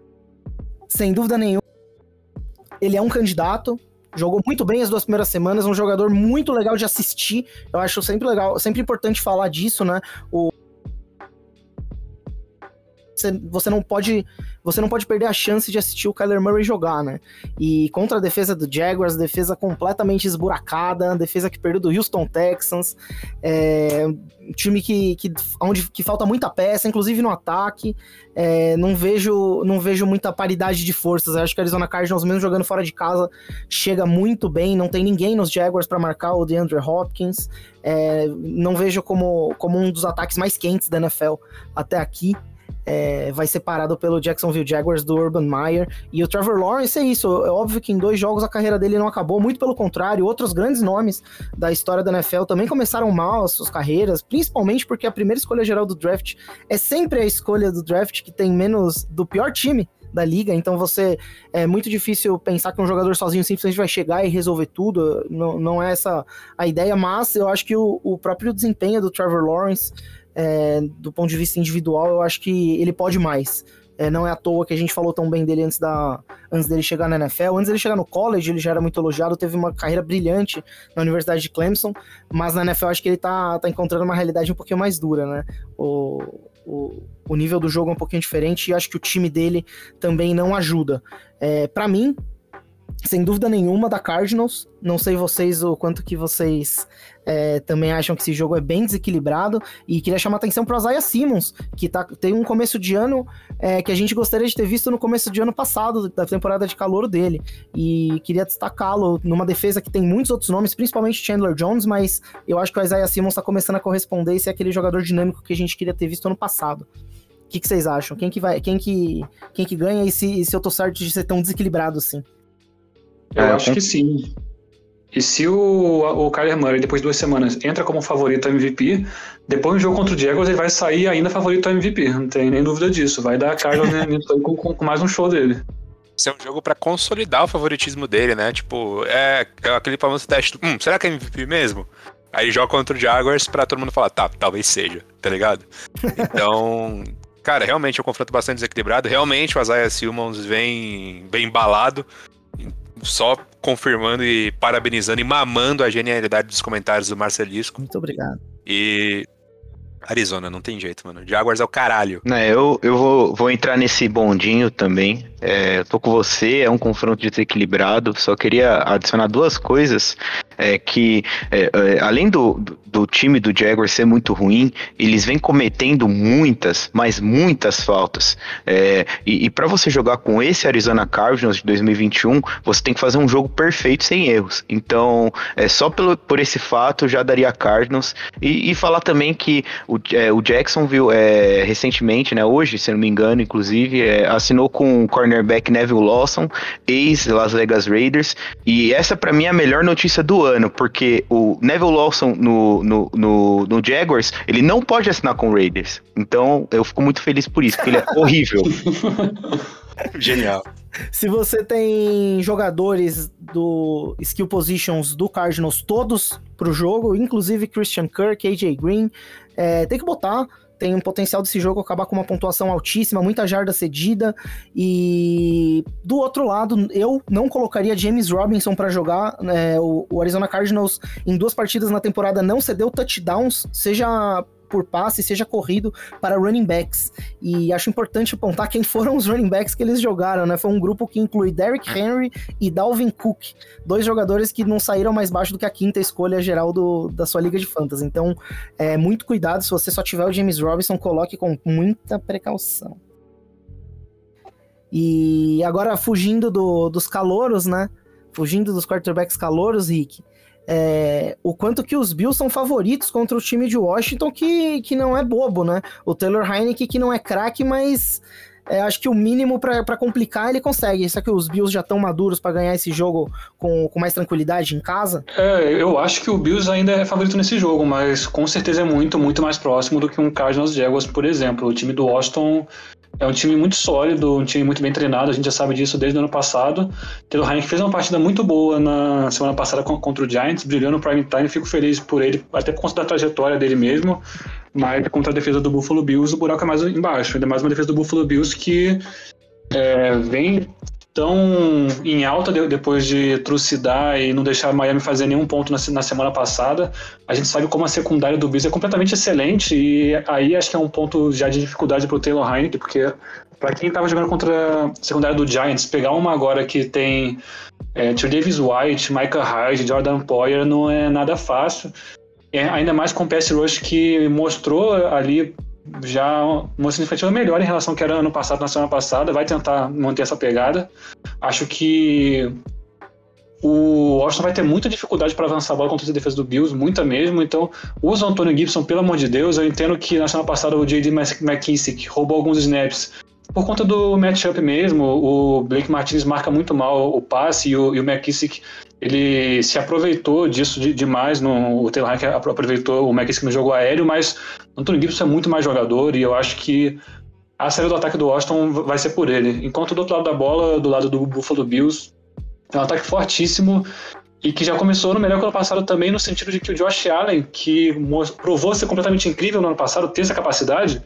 sem dúvida nenhuma, ele é um candidato. Jogou muito bem as duas primeiras semanas, um jogador muito legal de assistir. Eu acho sempre legal, sempre importante falar disso, né? O você, você não pode você não pode perder a chance de assistir o Kyler Murray jogar, né? E contra a defesa do Jaguars, defesa completamente esburacada, defesa que perdeu do Houston Texans, é, um time que, que, onde, que falta muita peça, inclusive no ataque. É, não vejo não vejo muita paridade de forças. Eu acho que a Arizona Cardinals, mesmo jogando fora de casa, chega muito bem. Não tem ninguém nos Jaguars para marcar o DeAndre Hopkins. É, não vejo como, como um dos ataques mais quentes da NFL até aqui. É, vai ser parado pelo Jacksonville Jaguars do Urban Meyer. E o Trevor Lawrence é isso. É óbvio que em dois jogos a carreira dele não acabou, muito pelo contrário. Outros grandes nomes da história da NFL também começaram mal as suas carreiras, principalmente porque a primeira escolha geral do draft é sempre a escolha do draft que tem menos do pior time da liga, então você é muito difícil pensar que um jogador sozinho simplesmente vai chegar e resolver tudo. Não, não é essa a ideia, mas eu acho que o, o próprio desempenho do Trevor Lawrence é, do ponto de vista individual, eu acho que ele pode mais. É, não é à toa que a gente falou tão bem dele antes, da, antes dele chegar na NFL. Antes dele chegar no college, ele já era muito elogiado, teve uma carreira brilhante na Universidade de Clemson, mas na NFL acho que ele tá, tá encontrando uma realidade um pouquinho mais dura, né? O, o, o nível do jogo é um pouquinho diferente e acho que o time dele também não ajuda. É, para mim, sem dúvida nenhuma, da Cardinals. Não sei vocês o quanto que vocês é, também acham que esse jogo é bem desequilibrado. E queria chamar atenção para o Isaiah Simmons, que tá, tem um começo de ano é, que a gente gostaria de ter visto no começo de ano passado, da temporada de calor dele. E queria destacá-lo numa defesa que tem muitos outros nomes, principalmente Chandler Jones, mas eu acho que o Isaiah Simmons está começando a corresponder e ser aquele jogador dinâmico que a gente queria ter visto ano passado. O que, que vocês acham? Quem que vai, quem que, quem que ganha e se, se eu tô certo de ser tão desequilibrado assim? Eu É, acho com- que sim. E se o, o Kyler Murray, depois de duas semanas, entra como favorito a MVP, depois do jogo contra o Jaguars, ele vai sair ainda favorito a MVP. Não tem nem dúvida disso. Vai dar Cardinals né, nisso aí com, com- com mais um show dele. Esse é um jogo pra consolidar o favoritismo dele, né? Tipo, é aquele famoso teste. Hum, será que é MVP mesmo? Aí joga contra o Jaguars pra todo mundo falar, tá, talvez seja, tá ligado? Então, cara, realmente é um confronto bastante desequilibrado. Realmente o Isaiah Simmons vem bem embalado, só confirmando e parabenizando e mamando a genialidade dos comentários do Marcelisco. Muito obrigado. E. Arizona, não tem jeito, mano. Jaguars é o caralho. Né, eu, eu vou, vou entrar nesse bondinho também. É, eu tô com você, é um confronto desequilibrado. Só queria adicionar duas coisas. É que, é, é, além do, do- time do Jaguars ser muito ruim, eles vêm cometendo muitas, mas muitas faltas. É, e e para você jogar com esse Arizona Cardinals de 2021, você tem que fazer um jogo perfeito sem erros. Então, é, só pelo, por esse fato já daria Cardinals. E, e falar também que o, é, o Jacksonville, é, recentemente, né, hoje, se não me engano, inclusive, é, assinou com o cornerback Neville Lawson, ex-Las Vegas Raiders. E essa, pra mim, é a melhor notícia do ano, porque o Neville Lawson no, no, no, no Jaguars, ele não pode assinar com o Raiders. Então, eu fico muito feliz por isso, porque ele é horrível. Genial. Se você tem jogadores do skill positions do Cardinals todos pro jogo, inclusive Christian Kirk, AJ Green, é, tem que botar. Tem um potencial desse jogo acabar com uma pontuação altíssima, muita jarda cedida. E do outro lado, eu não colocaria James Robinson para jogar. É, o, o Arizona Cardinals, em duas partidas na temporada, não cedeu touchdowns, seja por passe, seja corrido para running backs. E acho importante apontar quem foram os running backs que eles jogaram, né? Foi um grupo que inclui Derrick Henry e Dalvin Cook, dois jogadores que não saíram mais baixo do que a quinta escolha geral do, da sua liga de fantasy. Então, é, muito cuidado, se você só tiver o James Robinson, coloque com muita precaução. E agora, fugindo do, dos calouros, né? Fugindo dos quarterbacks calouros, Rick é, o quanto que os Bills são favoritos contra o time de Washington, que, que não é bobo, né? O Taylor Heineke, que não é craque, mas é, acho que o mínimo para complicar ele consegue. Só que os Bills já estão maduros para ganhar esse jogo com, com mais tranquilidade em casa? É, eu acho que o Bills ainda é favorito nesse jogo, mas com certeza é muito, muito mais próximo do que um Cardinals Jaguars, por exemplo. O time do Washington é um time muito sólido, um time muito bem treinado, a gente já sabe disso desde o ano passado. Taylor Heineken fez uma partida muito boa na semana passada contra o Giants, brilhou no prime time, fico feliz por ele, até por conta da trajetória dele mesmo, mas contra a defesa do Buffalo Bills o buraco é mais embaixo, ainda mais uma defesa do Buffalo Bills que é, vem tão em alta de, depois de trucidar e não deixar Miami fazer nenhum ponto na, na, semana passada. A gente sabe como a secundária do Bills é completamente excelente e aí acho que é um ponto já de dificuldade para o Taylor Heineken, porque para quem estava jogando contra a secundária do Giants, pegar uma agora que tem é, Tio Davis White, Micah Hyde, Jordan Poyer não é nada fácil. É, ainda mais com o pass rush que mostrou ali já uma significativa melhor em relação ao que era ano passado, na semana passada, vai tentar manter essa pegada. Acho que o Washington vai ter muita dificuldade para avançar a bola contra a defesa do Bills, muita mesmo. Então, usa o Antônio Gibson, pelo amor de Deus. Eu entendo que na semana passada o J.D. McKissick roubou alguns snaps por conta do matchup mesmo. O Blake Martinez marca muito mal o passe e o, e o McKissick ele se aproveitou disso de, demais. No, o Taylor Heineken aproveitou o McKissick no jogo aéreo, mas o Antônio Gibson é muito mais jogador e eu acho que a série do ataque do Washington vai ser por ele. Enquanto do outro lado da bola, do lado do Buffalo Bills, é um ataque fortíssimo e que já começou no melhor que ano passado também, no sentido de que o Josh Allen, que provou ser completamente incrível no ano passado, ter essa capacidade,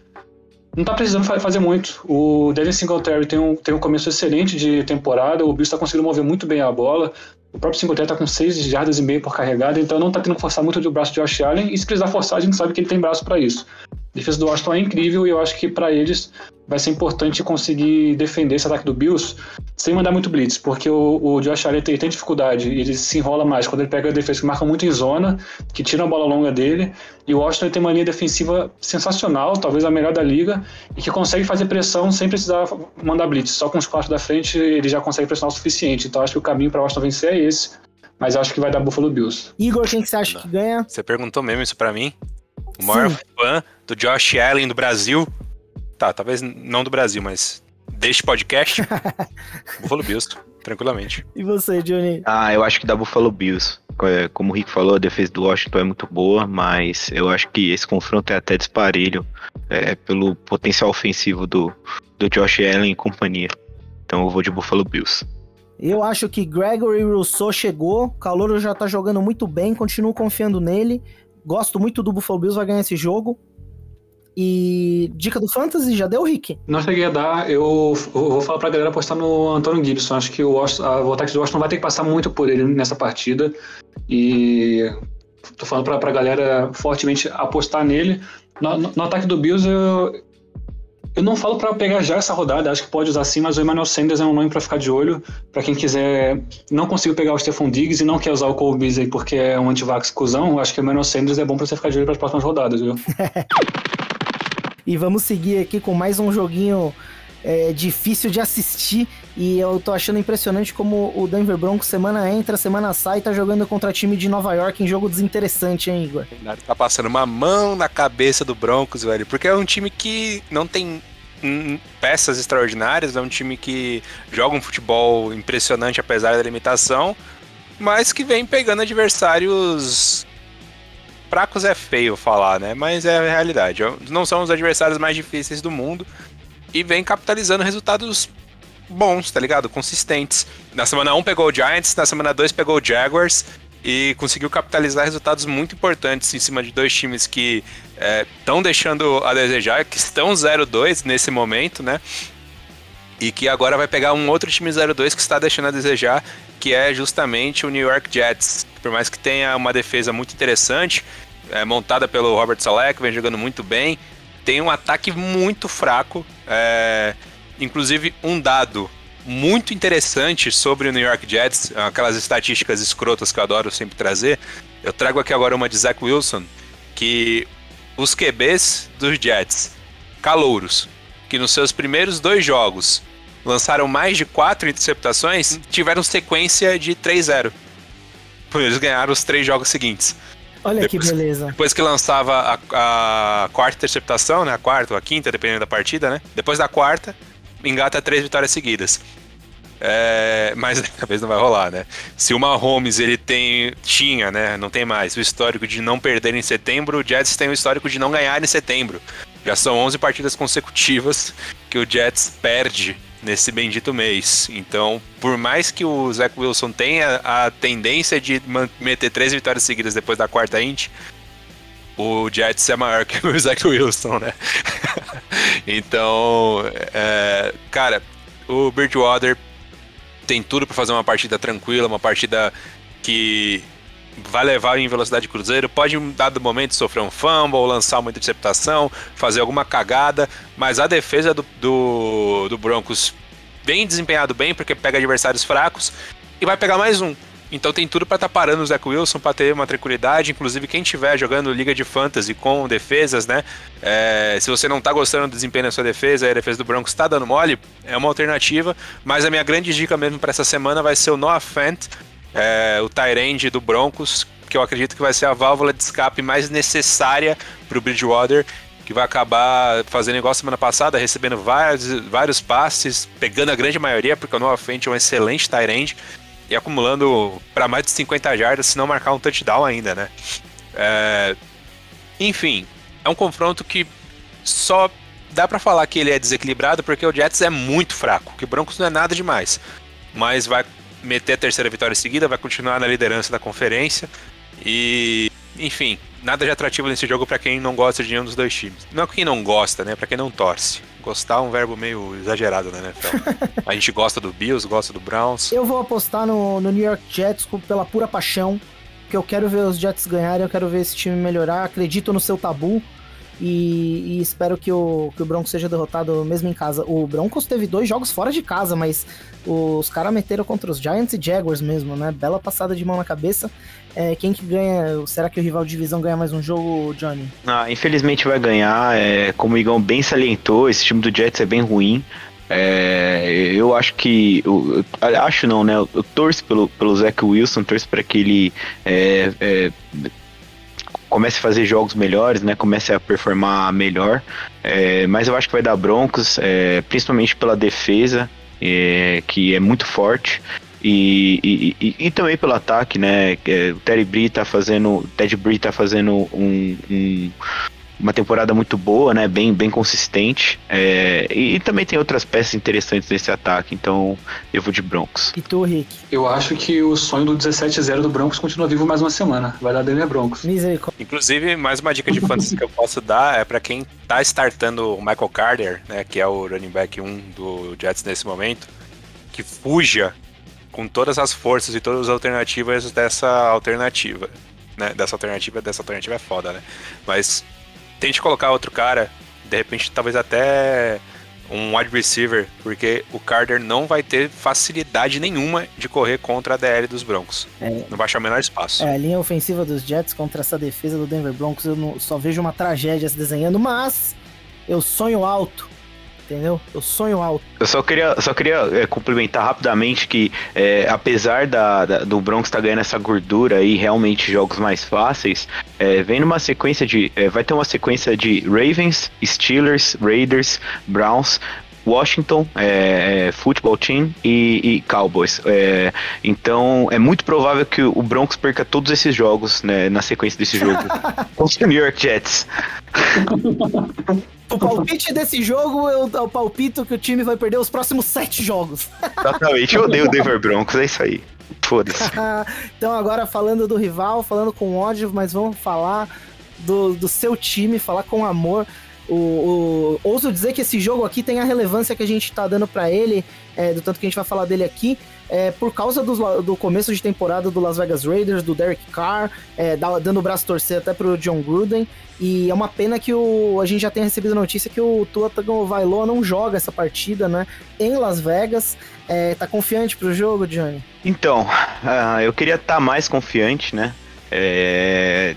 não tá precisando fazer muito. O Devin Singletary tem um, tem um começo excelente de temporada, o Bills está conseguindo mover muito bem a bola, o próprio Singletary tá com 6 jardas e meio por carregada, então não tá tendo que forçar muito o braço de Josh Allen, e se precisar forçar, a gente sabe que ele tem braço para isso. A defesa do Washington é incrível e eu acho que para eles vai ser importante conseguir defender esse ataque do Bills sem mandar muito blitz, porque o, o Josh Allen tem, tem dificuldade, ele se enrola mais quando ele pega a defesa que marca muito em zona, que tira a bola longa dele, e o Washington tem uma linha defensiva sensacional, talvez a melhor da liga, e que consegue fazer pressão sem precisar mandar blitz, só com os quatro da frente ele já consegue pressionar o suficiente, então acho que o caminho para o Washington vencer é esse, mas acho que vai dar Buffalo Bills. Igor, quem que você acha que ganha? Você perguntou mesmo isso para mim? O maior Sim. fã do Josh Allen do Brasil Tá, talvez não do Brasil, mas deste podcast, Buffalo Bills, tranquilamente. E você, Johnny? Ah, eu acho que dá Buffalo Bills. É, como o Rick falou, a defesa do Washington é muito boa, mas eu acho que esse confronto é até disparelho é, pelo potencial ofensivo do, do Josh Allen e companhia. Então eu vou de Buffalo Bills. Eu acho que Gregory Rousseau chegou, o Calouro já tá jogando muito bem, continuo confiando nele. Gosto muito do Buffalo Bills, vai ganhar esse jogo. E dica do Fantasy, já deu, Rick? Não cheguei a dar, eu, vou falar pra galera apostar no Antônio Gibson. Acho que o, Washington, a, o ataque do Washington vai ter que passar muito por ele nessa partida. E tô falando pra, pra galera fortemente apostar nele. No, no, no ataque do Bills, eu, eu não falo para pegar já essa rodada, acho que pode usar sim, mas o Emmanuel Sanders é um nome para ficar de olho. Para quem quiser, não consigo pegar o Stephon Diggs e não quer usar o Cole Beasley porque é um antivax cuzão, acho que o Emmanuel Sanders é bom para você ficar de olho para as próximas rodadas, viu? E vamos seguir aqui com mais um joguinho é, difícil de assistir. E eu tô achando impressionante como o Denver Broncos semana entra, semana sai, tá jogando contra time de Nova York em jogo desinteressante, hein, Igor? Tá passando uma mão na cabeça do Broncos, velho. Porque é um time que não tem peças extraordinárias, é um time que joga um futebol impressionante apesar da limitação, mas que vem pegando adversários fracos é feio falar, né? Mas é a realidade. Não são os adversários mais difíceis do mundo. E vem capitalizando resultados bons, tá ligado? Consistentes. Na semana 1 pegou o Giants, na semana 2 pegou o Jaguars. e conseguiu capitalizar resultados muito importantes em cima de dois times que estão deixando a desejar, que estão 0-2 nesse momento, né? E que agora vai pegar um outro time 0-2 que está deixando a desejar, que é justamente o New York Jets. Por mais que tenha uma defesa muito interessante, é, montada pelo Robert Saleh, que vem jogando muito bem, tem um ataque muito fraco. É, inclusive, um dado muito interessante sobre o New York Jets, aquelas estatísticas escrotas que eu adoro sempre trazer. Eu trago aqui agora uma de Zach Wilson, que os QBs dos Jets, calouros, que nos seus primeiros dois jogos lançaram mais de quatro interceptações, tiveram sequência de 3-0. Eles ganharam os três jogos seguintes. Olha Depois- que beleza. Depois que lançava a, a quarta interceptação, né? A quarta ou a quinta, dependendo da partida, né? Depois da quarta, engata três vitórias seguidas. É, mas dessa vez não vai rolar, né? Se o Mahomes ele tem, tinha, né? Não tem mais, o histórico de não perder em setembro, o Jets tem o histórico de não ganhar em setembro. Já são 11 partidas consecutivas que o Jets perde nesse bendito mês. Então, por mais que o Zach Wilson tenha a tendência de meter três vitórias seguidas depois da quarta int, o Jets é maior que o Zach Wilson, né? então, é, cara, o Bridgewater tem tudo para fazer uma partida tranquila, uma partida que vai levar em velocidade cruzeiro, pode em dado momento sofrer um fumble, lançar uma interceptação, fazer alguma cagada, mas a defesa do, do, do Broncos vem desempenhado bem, porque pega adversários fracos e vai pegar mais um. Então tem tudo para estar parando o Zach Wilson para ter uma tranquilidade. Inclusive, quem tiver jogando Liga de Fantasy com defesas, né? é, se você não tá gostando do desempenho da sua defesa a defesa do Broncos está dando mole, é uma alternativa. Mas a minha grande dica mesmo para essa semana vai ser o Noah Fant, é, o Tyrande do Broncos, que eu acredito que vai ser a válvula de escape mais necessária para o Bridgewater, que vai acabar fazendo igual semana passada, recebendo vários, vários passes, pegando a grande maioria, porque o Noah Fant é um excelente Tyrande, e acumulando para mais de 50 jardas, se não marcar um touchdown ainda, né? É, Enfim, é um confronto que só dá para falar que ele é desequilibrado porque o Jets é muito fraco, que o Broncos não é nada demais, mas vai meter a terceira vitória seguida, vai continuar na liderança da conferência e, enfim, nada de atrativo nesse jogo para quem não gosta de nenhum dos dois times. Não quem não gosta, né? Para quem não torce. Gostar é um verbo meio exagerado NFL. a gente gosta do Bills, gosta do Browns. Eu vou apostar no, no New York Jets pela pura paixão, porque eu quero ver os Jets ganharem, eu quero ver esse time melhorar, acredito no seu tabu e, e espero que o, que o Broncos seja derrotado mesmo em casa. O Broncos teve dois jogos fora de casa, mas os caras meteram contra os Giants e Jaguars mesmo, né? Bela passada de mão na cabeça. É, quem que ganha? Será que o rival de divisão ganha mais um jogo, Johnny? Ah, infelizmente vai ganhar. é, como o Igão bem salientou, esse time do Jets é bem ruim. É, eu acho que. Eu, eu acho não, né? Eu, eu torço pelo, pelo Zach Wilson, torço para que ele é, é, comece a fazer jogos melhores, né? Comece a performar melhor. É, mas eu acho que vai dar Broncos, principalmente pela defesa, que é muito forte. E, e, e- e também pelo ataque, né? É, o Terry Bree tá fazendo. Ted Bree tá fazendo um- um, uma temporada muito boa, né? Bem, bem consistente. É, e, e também tem outras peças interessantes nesse ataque, então eu vou de Broncos. E tu, Rick? Eu acho que o sonho do 17-0 do Broncos continua vivo mais uma semana. Vai dar Denver Broncos. Misericórdia. Inclusive, mais uma dica de fantasy que eu posso dar é para quem tá startando o Michael Carter, né, que é o running back 1 do Jets nesse momento, que fuja com todas as forças e todas as alternativas dessa alternativa, né? Dessa alternativa, dessa alternativa é foda, né? Mas tente colocar outro cara, de repente talvez até um wide receiver, porque o Carter não vai ter facilidade nenhuma de correr contra a DL dos Broncos. É. Não vai achar o menor espaço. É, a linha ofensiva dos Jets contra essa defesa do Denver Broncos, eu não- só vejo uma tragédia se desenhando, mas eu sonho alto, entendeu? Eu sonho alto. Eu só queria, só queria é, complementar rapidamente que, é, apesar da, da- do Broncos estar ganhando essa gordura aí, realmente jogos mais fáceis, é, vem numa sequência de. é, vai ter uma sequência de Ravens, Steelers, Raiders, Browns. Washington, é, é, Football Team e, e Cowboys. É, então é muito provável que o Broncos perca todos esses jogos né, na sequência desse jogo contra o New York Jets. O palpite desse jogo, eu, eu palpito que o time vai perder os próximos sete jogos. Exatamente, eu odeio o Denver Broncos, é isso aí. foda-se. então agora falando do rival, falando com ódio, mas vamos falar do, do seu time, falar com amor. O, o, ouso dizer que esse jogo aqui tem a relevância que a gente tá dando para ele, é, do tanto que a gente vai falar dele aqui, é, por causa do, do começo de temporada do Las Vegas Raiders, do Derek Carr, é, dando o braço torcer até pro John Gruden. E é uma pena que o, a gente já tenha recebido a notícia que o Tua Tagovailoa não joga essa partida, né? Em Las Vegas. É, tá confiante pro jogo, Johnny? Então, uh, eu queria estar tá mais confiante, né? É,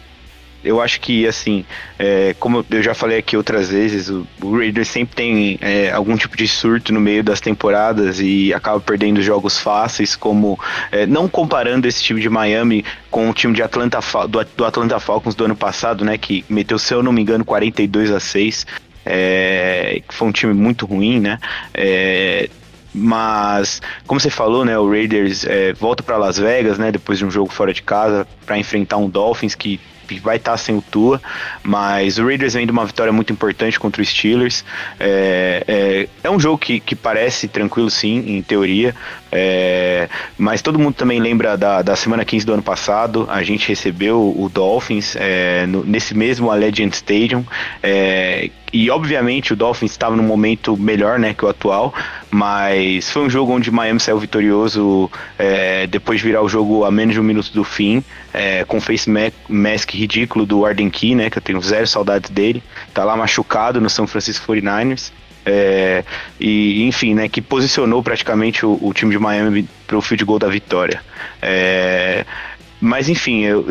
eu acho que, assim, é, como eu já falei aqui outras vezes, o, o Raiders sempre tem é, algum tipo de surto no meio das temporadas e acaba perdendo jogos fáceis, como é, não comparando esse time de Miami com o time de Atlanta, do, do Atlanta Falcons do ano passado, né, que meteu, se eu não me engano, 42 a 6, é, foi um time muito ruim, né, é, mas como você falou, né, o Raiders é, volta para Las Vegas, né, depois de um jogo fora de casa para enfrentar um Dolphins que vai estar tá sem o Tua, mas o Raiders vem de uma vitória muito importante contra o Steelers. É, é, é um jogo que, que parece tranquilo, sim, em teoria, é, mas todo mundo também lembra da, da semana 15 do ano passado, a gente recebeu o Dolphins é, no, nesse mesmo Allegiant Stadium, é, e obviamente o Dolphins estava num momento melhor né, que o atual, mas foi um jogo onde Miami saiu vitorioso é, depois de virar o jogo a menos de um minuto do fim, é, com face mask ridículo do Arden Key, né, que eu tenho zero saudades dele, tá lá machucado no São Francisco 49ers. É, e enfim, né, que posicionou praticamente o, o time de Miami para o field goal da vitória. É, mas enfim, eu,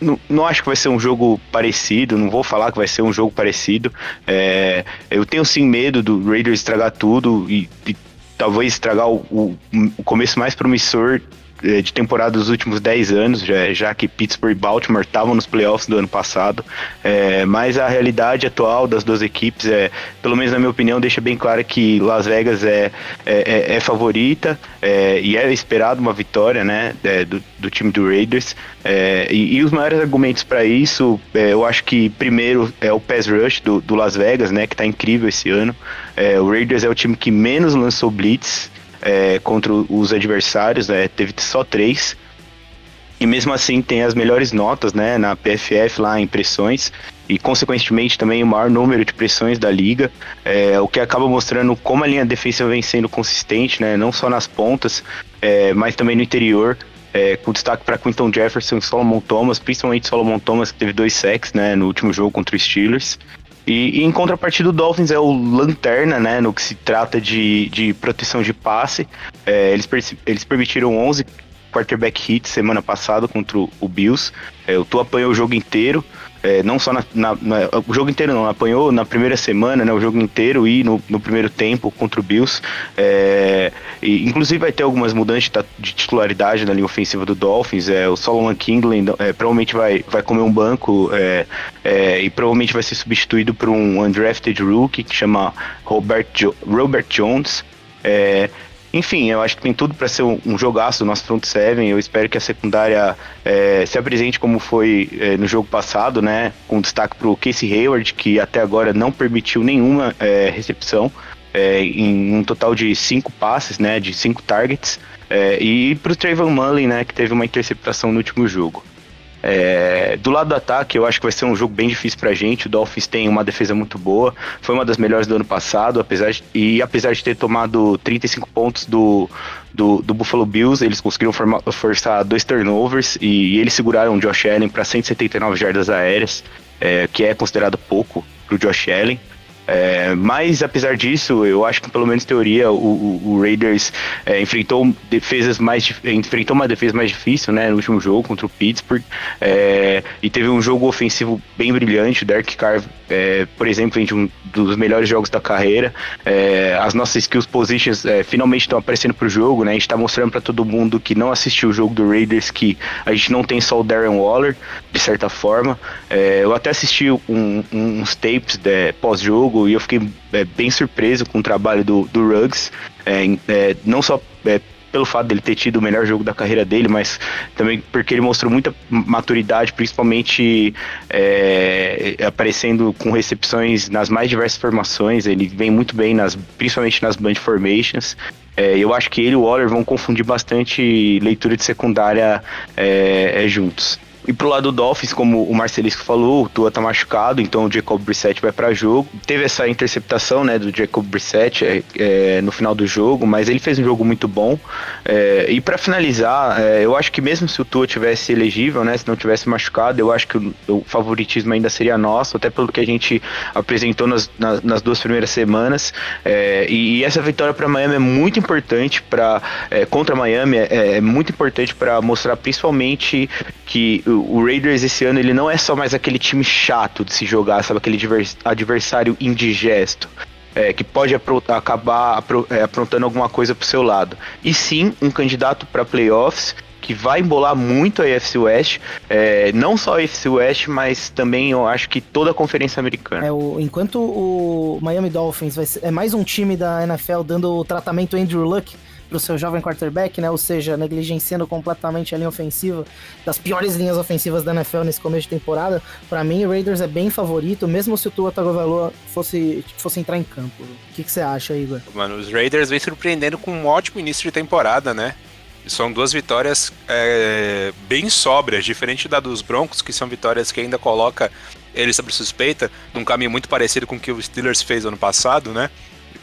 eu não, acho que vai ser um jogo parecido, não vou falar que vai ser um jogo parecido. É, eu tenho sim medo do Raiders estragar tudo e, e talvez estragar o, o, o começo mais promissor de temporada dos últimos 10 anos, já, já que Pittsburgh e Baltimore estavam nos playoffs do ano passado. É, mas a realidade atual das duas equipes, é, pelo menos na minha opinião, deixa bem claro que Las Vegas é, é, é, é favorita é, e é esperado uma vitória né, do, do time do Raiders. E, e, os maiores argumentos para isso, eu acho que primeiro é o pass rush do, do Las Vegas, né, que está incrível esse ano. o Raiders é o time que menos lançou blitz é, contra os adversários, né, teve só três. E mesmo assim tem as melhores notas né, na PFF lá em pressões. E consequentemente também o maior número de pressões da liga, é, o que acaba mostrando como a linha defensiva vem sendo consistente, né, não só nas pontas, é, mas também no interior, é, com destaque para Quinton Jefferson e Solomon Thomas, principalmente Solomon Thomas que teve dois sacks né, no último jogo contra os Steelers. E, e, em contrapartida, o Dolphins é o lanterna, né, no que se trata de, de proteção de passe. É, eles, eles permitiram 11 quarterback hits semana passada contra o Bills. É, o Tu apanhou o jogo inteiro é, não só na, na, na, o jogo inteiro não, apanhou na primeira semana, né, o jogo inteiro e no, no primeiro tempo contra o Bills. É, e, inclusive vai ter algumas mudanças de, titularidade na linha ofensiva do Dolphins. É, o Solomon Kingley é, provavelmente vai, vai comer um banco é, é, e provavelmente vai ser substituído por um undrafted rookie que chama Robert, jo Robert Jones. Enfim, eu acho que tem tudo para ser um, um, jogaço do nosso front seven. Eu espero que a secundária é, se apresente como foi é, no jogo passado, né? Com destaque para o Casey Hayward, que até agora não permitiu nenhuma é, recepção, é, em um total de cinco passes, né? De cinco targets. É, e para o Trayvon Mullen, né? Que teve uma interceptação no último jogo. É, do lado do ataque, eu acho que vai ser um jogo bem difícil pra gente. O Dolphins tem uma defesa muito boa, foi uma das melhores do ano passado, apesar de, e apesar de ter tomado 35 pontos do, do, do Buffalo Bills, eles conseguiram forçar dois turnovers e, e, eles seguraram o Josh Allen para 179 jardas aéreas, é, que é considerado pouco pro Josh Allen. É, mas apesar disso, eu acho que pelo menos teoria o, o, o Raiders é, enfrentou defesas mais enfrentou uma defesa mais difícil, né, no último jogo contra o Pittsburgh é, e teve um jogo ofensivo bem brilhante. O Derek Carr, é, por exemplo, vem de um dos melhores jogos da carreira. É, as nossas skills positions é, finalmente estão aparecendo para o jogo, né? A gente está mostrando para todo mundo que não assistiu o jogo do Raiders que a gente não tem só o Darren Waller, de certa forma. eu até assisti um, uns tapes pós-jogo jogo e eu fiquei é, bem surpreso com o trabalho do, do Ruggs, é, é, não só é, pelo fato dele ter tido o melhor jogo da carreira dele, mas também porque ele mostrou muita maturidade, principalmente é, aparecendo com recepções nas mais diversas formações. Ele vem muito bem, nas, principalmente nas band formations. É, eu acho que ele e o Waller vão confundir bastante leitura de secundária é, é, juntos. E pro lado do Dolphins, como o Marcelisco falou, o Tua tá machucado, então o Jacob Brissett vai para jogo. Teve essa interceptação, né, do Jacob Brissett é, é, no final do jogo, mas ele fez um jogo muito bom. É, e para finalizar, é, eu acho que mesmo se o Tua tivesse elegível, né, se não tivesse machucado, eu acho que o, o favoritismo ainda seria nosso, até pelo que a gente apresentou nas, nas, nas duas primeiras semanas. É, e, e, essa vitória para Miami é muito importante para é, contra Miami é, é muito importante para mostrar principalmente que o Raiders esse ano ele não é só mais aquele time chato de se jogar, sabe? Aquele adversário indigesto. É, que pode acabar é, aprontando alguma coisa pro seu lado. E sim, um candidato para playoffs que vai embolar muito a AFC West, é, não só a AFC West, mas também eu acho que toda a Conferência Americana. É, o, enquanto o Miami Dolphins ser, é mais um time da NFL dando o tratamento Andrew Luck, para o seu jovem quarterback, né? Ou seja, negligenciando completamente a linha ofensiva, das piores linhas ofensivas da NFL nesse começo de temporada. Para mim, o Raiders é bem favorito, mesmo se o Tua Tagovailoa fosse, fosse entrar em campo. O que, que você acha, Igor? Mano, os Raiders vem surpreendendo com um ótimo início de temporada, né? São duas vitórias é, bem sóbrias, diferente da dos Broncos, que são vitórias que ainda coloca eles sobre suspeita, num caminho muito parecido com o que o Steelers fez ano passado, né?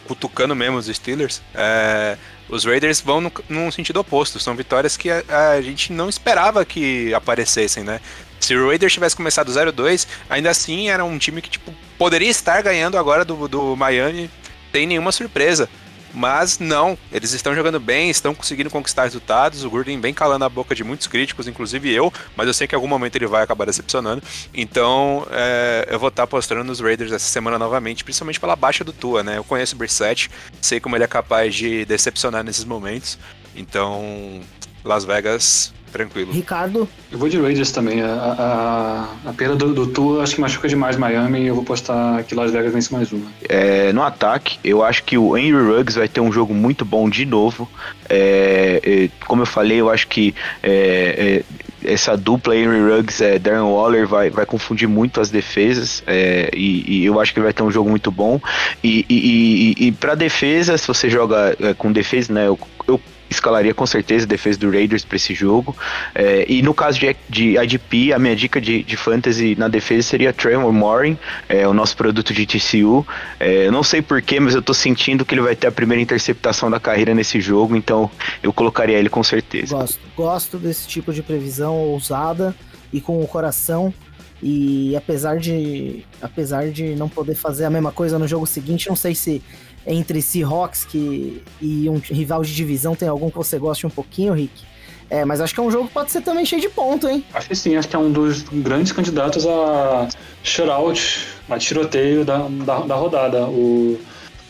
Cutucando mesmo os Steelers. É, os Raiders vão no, num sentido oposto. São vitórias que a, a, gente não esperava que aparecessem, né? Se o Raiders tivesse começado 0-2, ainda assim era um time que tipo, poderia estar ganhando agora do, do Miami sem nenhuma surpresa. Mas não, eles estão jogando bem, estão conseguindo conquistar resultados. O Gordon vem calando a boca de muitos críticos, inclusive eu, mas eu sei que em algum momento ele vai acabar decepcionando. Então é, eu vou estar apostando nos Raiders essa semana novamente, principalmente pela baixa do Tua, né? Eu conheço o Brissett, sei como ele é capaz de decepcionar nesses momentos. Então, Las Vegas tranquilo. Ricardo? Eu vou de Raiders também. A, a, a perda do, do Tua acho que machuca demais Miami e eu vou postar que Las Vegas vence mais uma. É, no ataque, eu acho que o Henry Ruggs vai ter um jogo muito bom de novo. É, é, como eu falei, eu acho que é, é, essa dupla Henry Ruggs, é, Darren Waller vai, vai confundir muito as defesas é, e, e, eu acho que ele vai ter um jogo muito bom. E, e, e, e para defesa, se você joga é, com defesa, né, eu, eu escalaria com certeza a defesa do Raiders para esse jogo. É, e no caso de, de IDP, a minha dica de, de fantasy na defesa seria Trevor Morin, é, o nosso produto de TCU. É, eu não sei porquê, mas eu tô sentindo que ele vai ter a primeira interceptação da carreira nesse jogo, então eu colocaria ele com certeza. Gosto, gosto desse tipo de previsão ousada e com o coração. E apesar de apesar de não poder fazer a mesma coisa no jogo seguinte, não sei se entre Seahawks que, e um rival de divisão, tem algum que você goste um pouquinho, Rick? É, mas acho que é um jogo que pode ser também cheio de ponto, hein? Acho que sim, acho que é um dos grandes candidatos a shutout, a tiroteio da, da, da rodada. O,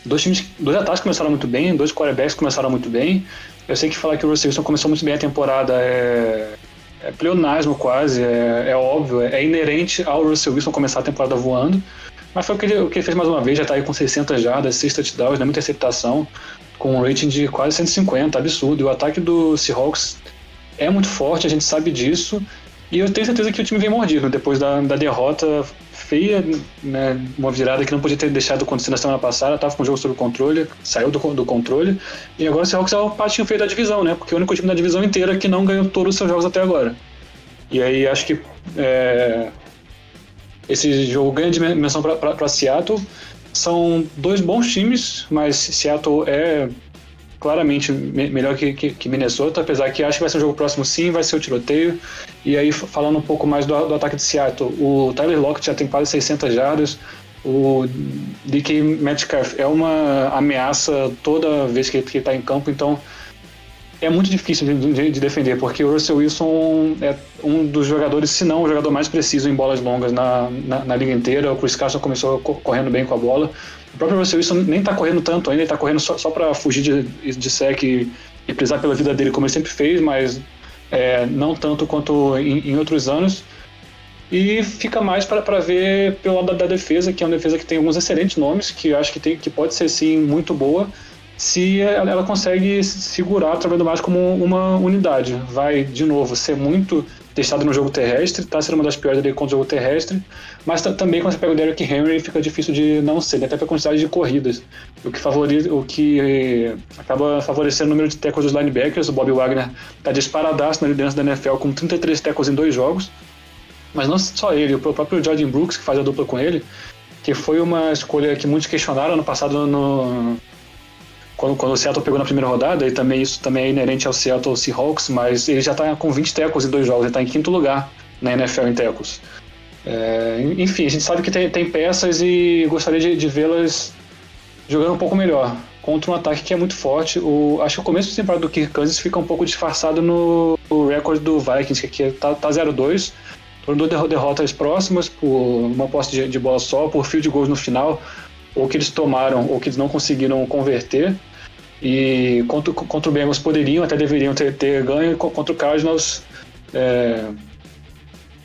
dois times, dois ataques começaram muito bem, dois quarterbacks começaram muito bem. Eu sei que falar que o Russell Wilson começou muito bem a temporada é, é pleonasmo quase, é, é óbvio, é inerente ao Russell Wilson começar a temporada voando. Mas foi o que, ele, o que ele fez mais uma vez, já está aí com 60 jardas, 6 touchdowns, né, muita interceptação, com um rating de quase 150, absurdo. E o ataque do Seahawks é muito forte, a gente sabe disso. E eu tenho certeza que o time vem mordido depois da, da derrota feia, né, uma virada que não podia ter deixado acontecer na semana passada, estava com o jogo sob controle, saiu do, do controle, e agora o Seahawks é o patinho feio da divisão, né, porque é o único time da divisão inteira que não ganhou todos os seus jogos até agora. E aí acho que é, esse jogo ganha dimensão para Seattle. São dois bons times, mas Seattle é claramente me melhor que, que, que, Minnesota, apesar que acho que vai ser um jogo próximo sim, vai ser o tiroteio. E aí, falando um pouco mais do, do ataque de Seattle, o Tyler Lockett já tem quase 600 jardas, o DK Metcalf é uma ameaça toda vez que ele está em campo, então é muito difícil de, de, de, defender, porque o Russell Wilson é um dos jogadores, se não o jogador mais preciso em bolas longas na, na, na liga inteira. O Chris Carson começou correndo bem com a bola. O próprio Russell Wilson nem está correndo tanto ainda, ele está correndo só, só para fugir de, de sec e, e prezar pela vida dele, como ele sempre fez, mas é, não tanto quanto em, em, outros anos. E fica mais para ver pelo lado da, da, defesa, que é uma defesa que tem alguns excelentes nomes, que acho que, tem, que pode ser sim muito boa se ela, consegue segurar trabalhando mais como uma unidade. Vai, de novo, ser muito testado no jogo terrestre, está sendo uma das piores ali contra o jogo terrestre, mas também quando você pega o Derrick Henry fica difícil de não ser, né? até pela quantidade de corridas, o que, o que eh, acaba favorecendo o número de tackles dos linebackers. O Bob Wagner está disparadaço na liderança da NFL com 33 tackles em dois jogos, mas não só ele, o próprio Jordan Brooks, que faz a dupla com ele, que foi uma escolha que muitos questionaram no passado no, quando, quando o Seattle pegou na primeira rodada, e também isso também é inerente ao Seattle Seahawks, mas ele já está com 20 tecos em dois jogos, ele está em quinto lugar na NFL em tecos. É, enfim, a gente sabe que tem, tem peças e gostaria de, de vê-las jogando um pouco melhor contra um ataque que é muito forte. O, acho que o começo do temporada do Kirk Cousins fica um pouco disfarçado no, no recorde do Vikings, que aqui tá, tá 0-2. Foram duas derrotas próximas por uma posse de, de bola só, por fio de gols no final, ou que eles tomaram, ou que eles não conseguiram converter. E contra, contra o Bengals poderiam, até deveriam ter, ter ganho, contra o Cardinals é,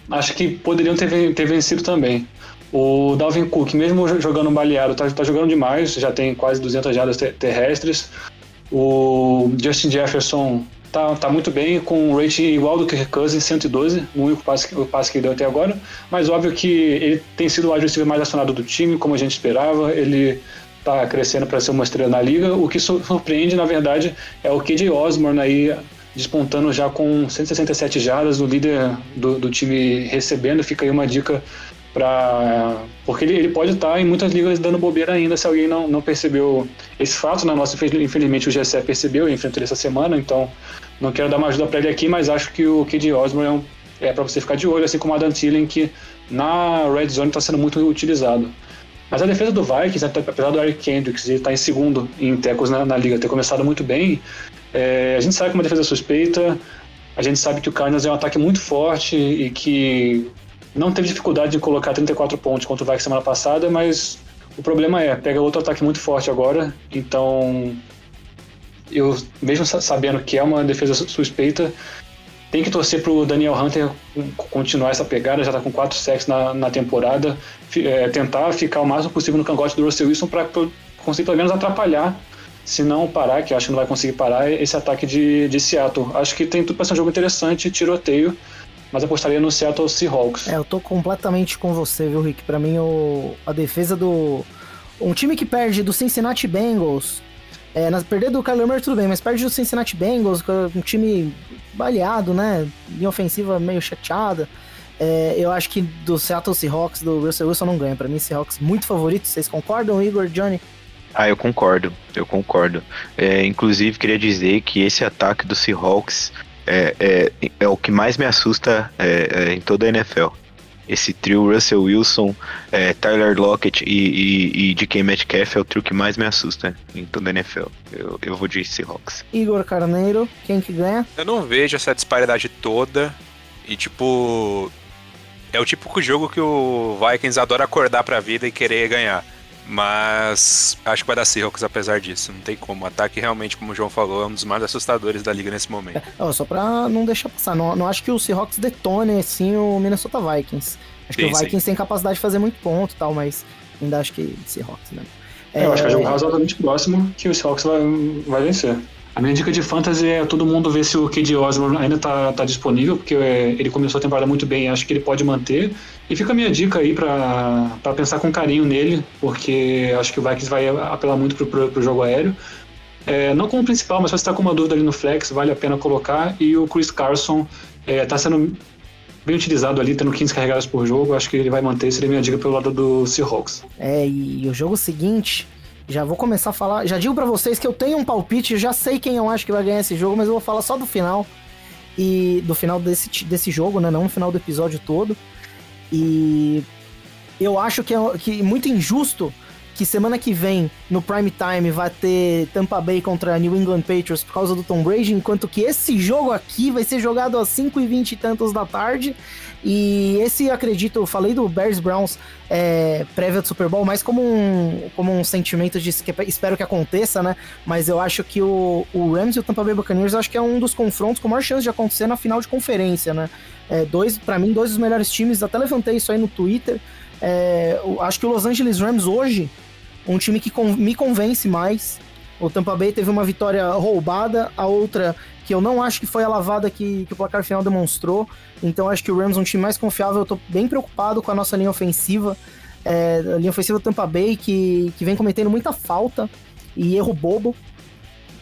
acho que poderiam ter, ter vencido também. O Dalvin Cook, mesmo jogando baleado, tá, tá jogando demais, já tem quase 200 jardas terrestres. O Justin Jefferson tá, tá muito bem, com um rating igual do Kirk Cousins, 112, no único passe, o passe que ele deu até agora. Mas óbvio que ele tem sido o wide mais acionado do time, como a gente esperava. Ele está crescendo para ser uma estrela na liga. O que surpreende, na verdade, é o KJ Osborne aí despontando já com 167 jardas, o líder do, do time recebendo. Fica aí uma dica para porque ele, ele pode estar tá em muitas ligas dando bobeira ainda se alguém não, não percebeu esse fato. Na né? nossa, infelizmente, o GSE percebeu e enfrentou ele essa semana, então não quero dar uma ajuda para ele aqui, mas acho que o KJ Osborne é, um, é para você ficar de olho, assim como o Adam Thielen, que na Red Zone está sendo muito utilizado. Mas a defesa do Vikings, apesar do Eric Kendricks estar tá em segundo em tecos na, na, liga, ter começado muito bem, é, a gente sabe que é uma defesa suspeita, a gente sabe que o Cardinals é um ataque muito forte e que não teve dificuldade de colocar 34 pontos contra o Vikings semana passada, mas o problema é, pega outro ataque muito forte agora, então eu, mesmo sabendo que é uma defesa suspeita, tem que torcer para o Daniel Hunter continuar essa pegada, já está com quatro sacks na, na temporada, é, tentar ficar o máximo possível no cangote do Russell Wilson para conseguir pelo menos atrapalhar, se não parar, que acho que não vai conseguir parar, esse ataque de, de Seattle. Acho que tem tudo para ser um jogo interessante, tiroteio, mas apostaria no Seattle Seahawks. É, eu tô completamente com você, viu, Rick? Para mim, o, a defesa do. Um time que perde do Cincinnati Bengals é, nas, perder do Kyler Murray tudo bem, mas perde do Cincinnati Bengals, um time baleado, né? Linha ofensiva meio chateada. É, eu acho que do Seattle Seahawks, do Russell Wilson não ganha. Para mim, Seahawks muito favorito. Vocês concordam, Igor, Johnny? Ah, eu concordo, eu concordo. É, inclusive, queria dizer que esse ataque do Seahawks é, é, é o que mais me assusta é, é, em toda a NFL esse trio Russell Wilson, é, Tyler Lockett e, e, e DK Metcalf é o trio que mais me assusta em toda a NFL. Eu, eu vou de Seahawks. Igor Carneiro, quem que ganha? Eu não vejo essa disparidade toda e tipo... É o típico jogo que o Vikings adora acordar pra vida e querer ganhar. Mas acho que vai dar Seahawks apesar disso. Não tem como. O ataque realmente, como o João falou, é um dos mais assustadores da liga nesse momento. É, só pra não deixar passar. Não, não acho que o Seahawks detone assim o Minnesota Vikings. Acho sim, que o Vikings sim. tem capacidade de fazer muito ponto e tal, mas ainda acho que Seahawks mesmo. É, eu acho que é um jogo razoavelmente próximo que o Seahawks vai, vai vencer. A minha dica de fantasy é todo mundo ver se o KD Osborne ainda tá, tá disponível, porque é, ele começou a temporada muito bem, acho que ele pode manter. E fica a minha dica aí para pensar com carinho nele, porque acho que o Vikings vai apelar muito pro, pro jogo aéreo. É, não como principal, mas se você está com uma dúvida ali no flex, vale a pena colocar. E o Chris Carson está é, sendo bem utilizado ali, tendo 15 carregadas por jogo. Acho que ele vai manter, seria minha dica pelo lado do Seahawks. É, e o jogo seguinte, já vou começar a falar. Já digo para vocês que eu tenho um palpite, já sei quem eu acho que vai ganhar esse jogo, mas eu vou falar só do final. E do final desse, desse jogo, né? Não no final do episódio todo. E eu acho que é que muito injusto que semana que vem, no prime time, vai ter Tampa Bay contra New England Patriots por causa do Tom Brady, enquanto que esse jogo aqui vai ser jogado às 5 e 20 tantos da tarde. E esse, acredito, eu falei do Bears Browns é, prévia do Super Bowl, mais como um, como um sentimento de que espero que aconteça, né? Mas eu acho que o, o Rams e o Tampa Bay Buccaneers, acho que é um dos confrontos com maior chance de acontecer na final de conferência, né? É, dois, para mim, dois dos melhores times, até levantei isso aí no Twitter. É, acho que o Los Angeles Rams hoje, um time que me convence mais. O Tampa Bay teve uma vitória roubada, a outra que eu não acho que foi a lavada que, que o placar final demonstrou. Então acho que o Rams é um time mais confiável. Eu tô bem preocupado com a nossa linha ofensiva. É, a linha ofensiva do Tampa Bay, que, que vem cometendo muita falta e erro bobo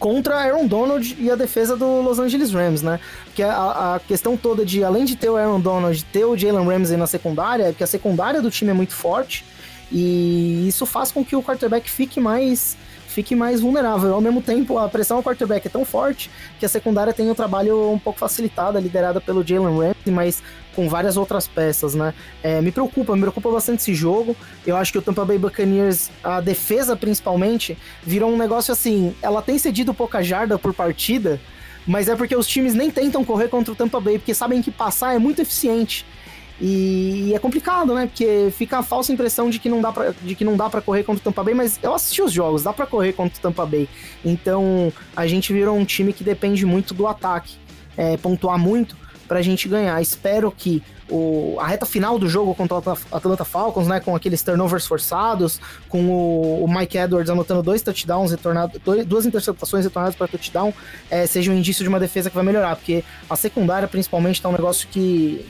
contra Aaron Donald e a defesa do Los Angeles Rams, né? Porque a, a questão toda de, além de ter o Aaron Donald, ter o Jalen Ramsey na secundária, é que a secundária do time é muito forte e isso faz com que o quarterback fique mais fique mais vulnerável. Ao mesmo tempo, a pressão ao quarterback é tão forte que a secundária tem um trabalho um pouco facilitado, liderada pelo Jalen Ramsey, mas com várias outras peças, né? É, me preocupa, me preocupa bastante esse jogo. Eu acho que o Tampa Bay Buccaneers, a defesa principalmente, virou um negócio assim. Ela tem cedido pouca jarda por partida, mas é porque os times nem tentam correr contra o Tampa Bay, porque sabem que passar é muito eficiente. E, é complicado, né? Porque fica a falsa impressão de que não dá pra, de que não dá para correr contra o Tampa Bay, mas eu assisti os jogos, dá para correr contra o Tampa Bay. Então a gente virou um time que depende muito do ataque, é, pontuar muito pra gente ganhar. Espero que o, a reta final do jogo contra o Atlanta Falcons, né, com aqueles turnovers forçados, com o, o Mike Edwards anotando dois touchdowns retornados, duas interceptações retornadas para touchdown, é, seja um indício de uma defesa que vai melhorar, porque a secundária principalmente tá um negócio que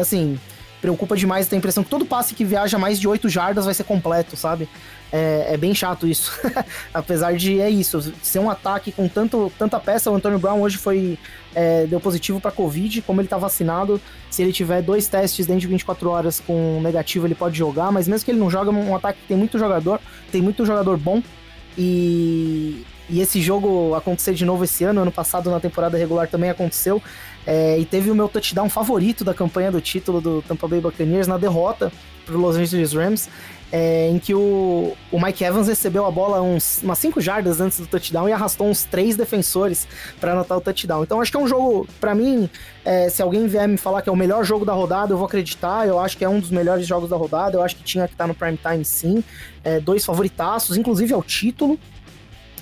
assim, preocupa demais. Tem a impressão que todo passe que viaja mais de 8 jardas vai ser completo, sabe? É, é bem chato isso. Apesar de é isso, ser um ataque com tanto, tanta peça. O Antônio Brown hoje foi é, deu positivo para Covid, como ele tá vacinado. Se ele tiver dois testes dentro de 24 horas com negativo, ele pode jogar. Mas mesmo que ele não joga, é um ataque que tem muito jogador, tem muito jogador bom. E, e esse jogo acontecer de novo esse ano, ano passado na temporada regular também aconteceu. É, e teve o meu touchdown favorito da campanha do título do Tampa Bay Buccaneers na derrota para Los Angeles Rams, é, em que o, o Mike Evans recebeu a bola uns, umas 5 jardas antes do touchdown e arrastou uns três defensores para anotar o touchdown. Então acho que é um jogo, para mim, é, se alguém vier me falar que é o melhor jogo da rodada, eu vou acreditar. Eu acho que é um dos melhores jogos da rodada. Eu acho que tinha que estar no prime time sim. É, dois favoritaços, inclusive ao título.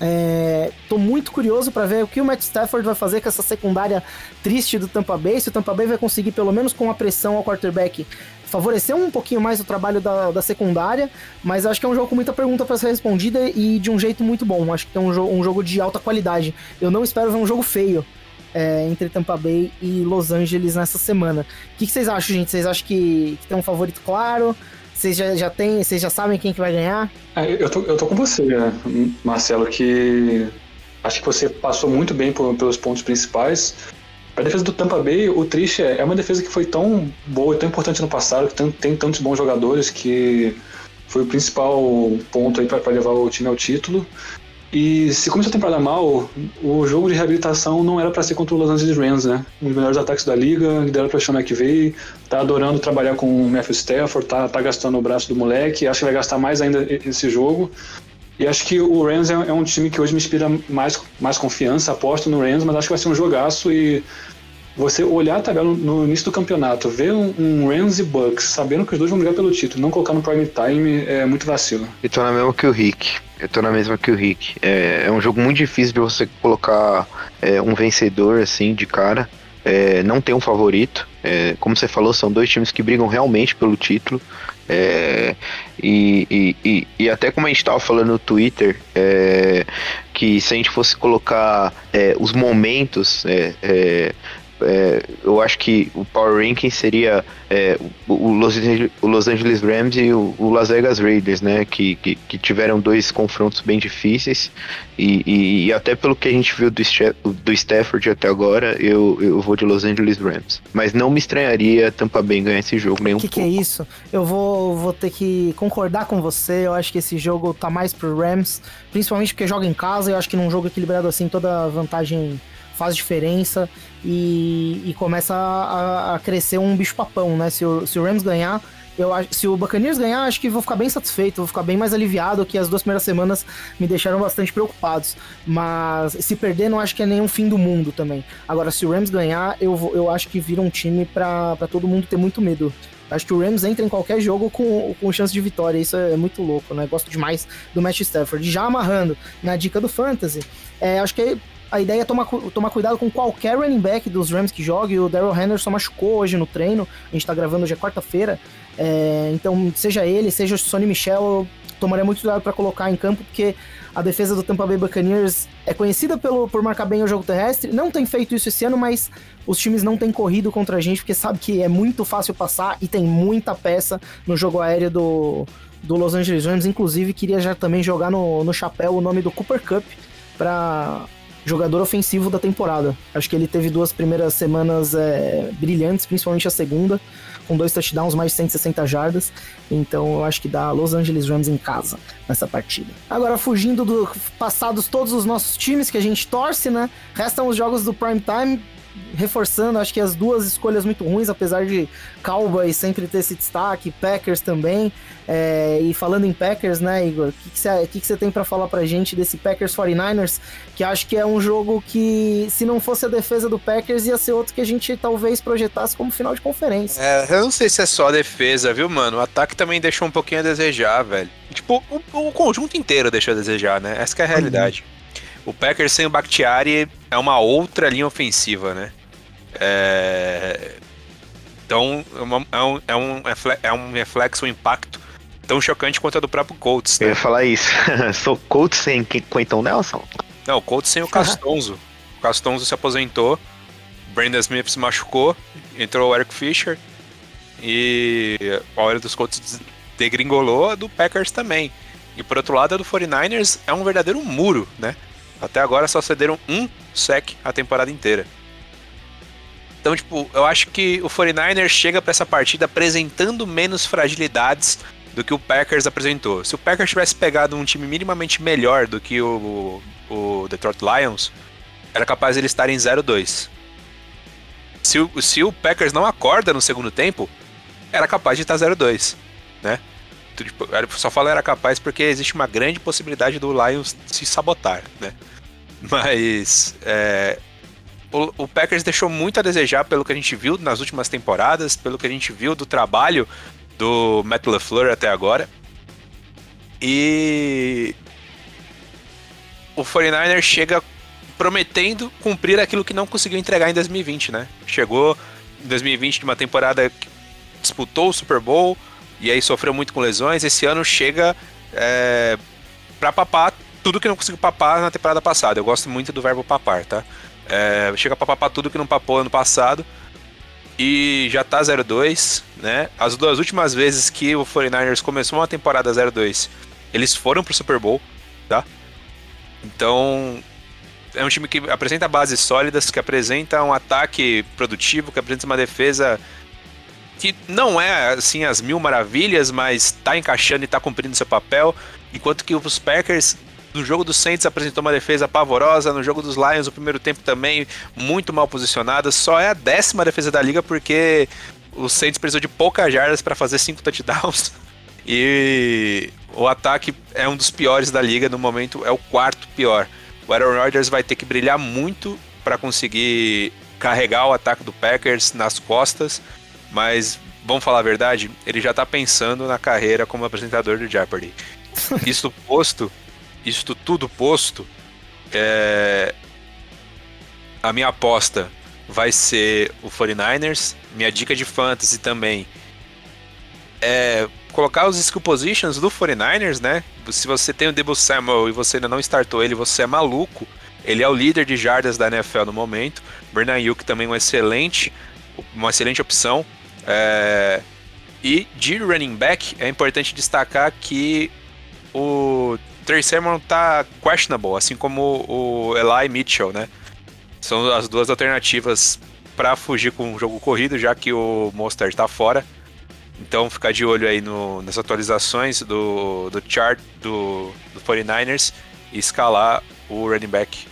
É, tô muito curioso para ver o que o Matt Stafford vai fazer com essa secundária triste do Tampa Bay. Se o Tampa Bay vai conseguir, pelo menos com a pressão ao quarterback, favorecer um pouquinho mais o trabalho da, da secundária. Mas acho que é um jogo com muita pergunta para ser respondida e de um jeito muito bom. Acho que é um, jo um jogo de alta qualidade. Eu não espero ver um jogo feio. É, entre Tampa Bay e Los Angeles nessa semana. O que, que vocês acham, gente? Vocês acham que, que tem um favorito claro? Vocês já, já, tem, vocês já sabem quem que vai ganhar? É, eu, tô, eu tô com você, né, Marcelo, que acho que você passou muito bem por, pelos pontos principais. A defesa do Tampa Bay, o triste é, é uma defesa que foi tão boa e tão importante no passado, que tem, tem tantos bons jogadores que foi o principal ponto aí para levar o time ao título. E se começou a temporada mal, o jogo de reabilitação não era para ser contra o Los Angeles Rams, né? Um dos melhores ataques da liga, liderado pelo Sean McVay, tá adorando trabalhar com o Matthew Stafford, tá, tá gastando o braço do moleque, acho que vai gastar mais ainda esse jogo. E acho que o Rams é, é um time que hoje me inspira mais, mais confiança, aposto no Rams, mas acho que vai ser um jogaço e você olhar a tabela no início do campeonato, ver um, um Rams e Bucks, sabendo que os dois vão brigar pelo título, não colocar no prime time é muito vacilo. Eu tô na mesma que o Rick. Eu tô na mesma que o Rick. É, é um jogo muito difícil de você colocar é, um vencedor assim de cara. É, não tem um favorito. É, como você falou, são dois times que brigam realmente pelo título. É, e, e, e, e, até como a gente estava falando no Twitter, é, que se a gente fosse colocar é, os momentos é, eu acho que o Power Ranking seria é, o, Los Angeles, o, Los Angeles, Rams e o, o, Las Vegas Raiders, né? Que, que, que tiveram dois confrontos bem difíceis. E, e, e, até pelo que a gente viu do, do Stafford até agora, eu, eu vou de Los Angeles Rams. Mas não me estranharia Tampa Bay ganhar esse jogo nem um que pouco. que é isso? Eu vou, vou ter que concordar com você. Eu acho que esse jogo tá mais pro Rams, principalmente porque joga em casa. Eu acho que num jogo equilibrado assim, toda vantagem faz diferença e, e começa a, a, crescer um bicho-papão, né? Se o, se o Rams ganhar, eu se o Buccaneers ganhar, acho que vou ficar bem satisfeito, vou ficar bem mais aliviado, que as duas primeiras semanas me deixaram bastante preocupados. Mas se perder, não acho que é nenhum fim do mundo também. Agora, se o Rams ganhar, eu, eu acho que vira um time para todo mundo ter muito medo. Acho que o Rams entra em qualquer jogo com, com chance de vitória. Isso é muito louco, né? Gosto demais do Match Stafford. Já amarrando na dica do Fantasy, é, acho que a ideia é tomar, tomar cuidado com qualquer running back dos Rams que jogue. O Daryl Henderson machucou hoje no treino. A gente tá gravando hoje é quarta-feira. É, então, seja ele, seja o Sonny Michel, tomaria muito cuidado para colocar em campo, porque a defesa do Tampa Bay Buccaneers é conhecida pelo, por marcar bem o jogo terrestre. Não tem feito isso esse ano, mas os times não têm corrido contra a gente, porque sabe que é muito fácil passar e tem muita peça no jogo aéreo do, do Los Angeles Rams. Inclusive, queria já também jogar no, no chapéu o nome do Cooper Cup para jogador ofensivo da temporada. Acho que ele teve duas primeiras semanas é, brilhantes, principalmente a segunda, com dois touchdowns, mais de 160 jardas. Então eu acho que dá Los Angeles Rams em casa nessa partida. Agora, fugindo do passados todos os nossos times que a gente torce, né? Restam os jogos do prime time reforçando, acho que as duas escolhas muito ruins, apesar de Cowboys sempre ter esse destaque, Packers também. É, e falando em Packers, né, Igor, o que você que que tem para falar pra gente desse Packers 49ers? Que acho que é um jogo que, se não fosse a defesa do Packers, ia ser outro que a gente talvez projetasse como final de conferência. É, eu não sei se é só a defesa, viu, mano? O ataque também deixou um pouquinho a desejar, velho. Tipo, o, o conjunto inteiro deixou a desejar, né? Essa é a realidade. Uhum. O Packers sem o Bakhtiari é uma outra linha ofensiva, né? É... Então é, é, um, é, um, é um reflexo, um impacto tão chocante quanto a do próprio Colts. Né? Eu ia falar isso. Sou Colts sem Quentin Nelson? Não, o Colts sem o Castonzo. o Castonzo se aposentou, Brandon Smith se machucou, entrou o Eric Fisher e a hora dos Colts degringolou, a do Packers também. E por outro lado, a do 49ers é um verdadeiro muro, né? Até agora só cederam um sec a temporada inteira. Então, tipo, eu acho que o 49ers chega para essa partida apresentando menos fragilidades do que o Packers apresentou. Se o Packers tivesse pegado um time minimamente melhor do que o, o Detroit Lions, era capaz de eles estarem 0-2. Se se o Packers não acorda no segundo tempo, era capaz de estar 0-2, né? Tipo, só falo era capaz porque existe uma grande possibilidade do Lions se sabotar, né? Mas é, o, o, Packers deixou muito a desejar pelo que a gente viu nas últimas temporadas, pelo que a gente viu do trabalho do Matt LaFleur até agora. E o 49ers chega prometendo cumprir aquilo que não conseguiu entregar em 2020, né? Chegou em 2020 de uma temporada que disputou o Super Bowl, e aí sofreu muito com lesões. Esse ano chega é, para papar tudo que não conseguiu papar na temporada passada. Eu gosto muito do verbo papar, tá? É, chega pra papar tudo que não papou ano passado. E já tá 0-2, né? As duas últimas vezes que o 49ers começou uma temporada 0-2, eles foram pro Super Bowl, tá? Então, é um time que apresenta bases sólidas, que apresenta um ataque produtivo, que apresenta uma defesa que não é assim as mil maravilhas, mas tá encaixando e tá cumprindo seu papel. Enquanto que os Packers, no jogo dos Saints, apresentou uma defesa pavorosa, no jogo dos Lions, o primeiro tempo também muito mal posicionada. Só é a décima defesa da liga porque o Saints precisou de poucas jardas para fazer cinco touchdowns. E o ataque é um dos piores da liga, no momento é o quarto pior. O Aaron Rodgers vai ter que brilhar muito para conseguir carregar o ataque do Packers nas costas mas, vamos falar a verdade, ele já tá pensando na carreira como apresentador do Jeopardy. Isso posto, isto tudo posto, é... a minha aposta vai ser o 49ers. Minha dica de fantasy também é colocar os skill positions do 49ers, né? Se você tem o Debo Samuel e você ainda não startou ele, você é maluco. Ele é o líder de jardas da NFL no momento. Bernard Yuk também é um excelente, uma excelente opção. É, e de running back, é importante destacar que o Trey Sermon tá questionable, assim como o Eli Mitchell, né? São as duas alternativas para fugir com o jogo corrido, já que o Monster tá fora. Então ficar de olho aí no, nas atualizações do, do chart do, do 49ers e escalar o running back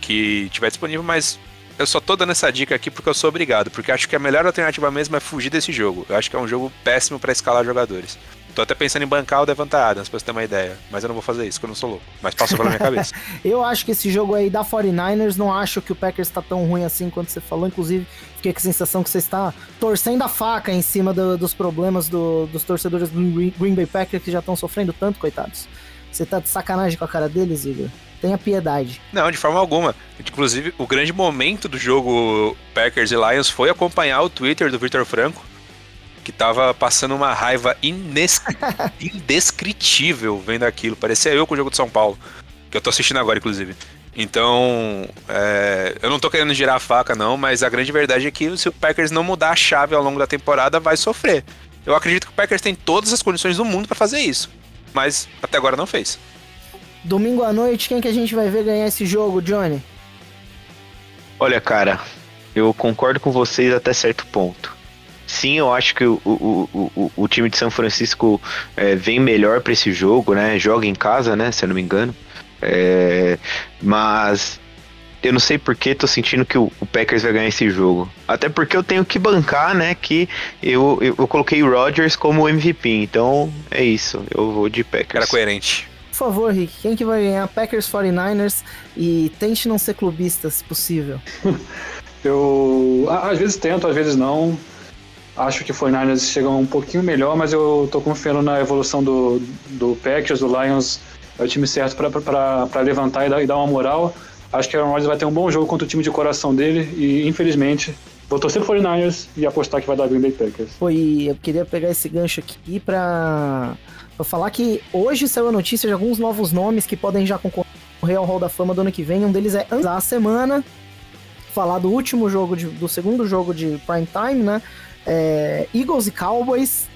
que tiver disponível, mas eu só tô dando essa dica aqui porque eu sou obrigado, porque acho que a melhor alternativa mesmo é fugir desse jogo. Eu acho que é um jogo péssimo para escalar jogadores. Tô até pensando em bancar o Devonta Adams, pra você ter uma ideia. Mas eu não vou fazer isso, porque eu não sou louco. Mas passou pela minha cabeça. eu acho que esse jogo aí da 49ers, não acho que o Packers tá tão ruim assim quanto você falou. Inclusive, fiquei com a sensação que você está torcendo a faca em cima do, dos problemas do, dos torcedores do Green Bay Packers que já estão sofrendo tanto, coitados. Você tá de sacanagem com a cara deles, Igor? Tenha piedade. Não, de forma alguma. Inclusive, o grande momento do jogo Packers e Lions foi acompanhar o Twitter do Victor Franco, que tava passando uma raiva ines- indescritível vendo aquilo. Parecia eu com o jogo de São Paulo, que eu tô assistindo agora, inclusive. Então, é, eu não tô querendo girar a faca, não, mas a grande verdade é que se o Packers não mudar a chave ao longo da temporada, vai sofrer. Eu acredito que o Packers tem todas as condições do mundo pra fazer isso, mas até agora não fez. Domingo à noite, quem que a gente vai ver ganhar esse jogo, Johnny? Olha, cara, eu concordo com vocês até certo ponto. Sim, eu acho que o, o, o, o, time de São Francisco é, vem melhor pra esse jogo, né? Joga em casa, né? Se eu não me engano. É, mas eu não sei por que tô sentindo que o, o Packers vai ganhar esse jogo. Até porque eu tenho que bancar, né? Que eu, eu, eu coloquei o Rodgers como MVP. Então é isso. Eu vou de Cara Packers. coerente. Por favor, Rick, quem que vai ganhar? Packers 49ers e tente não ser clubista, se possível. Eu às vezes tento, às vezes não. Acho que o 49ers chegam um pouquinho melhor, mas eu tô confiando na evolução do, do Packers, do Lions. É o time certo para levantar e dar, e dar uma moral. Acho que o Aaron Rodgers vai ter um bom jogo contra o time de coração dele e, infelizmente, vou torcer pro 49ers e apostar que vai dar Green Bay Packers. Pô, e eu queria pegar esse gancho aqui pra, pra falar que hoje saiu a notícia de alguns novos nomes que podem já concorrer ao Hall da Fama do ano que vem. Um deles é a semana, falar do último jogo, de- do segundo jogo de prime time, né? É, Eagles e Cowboys.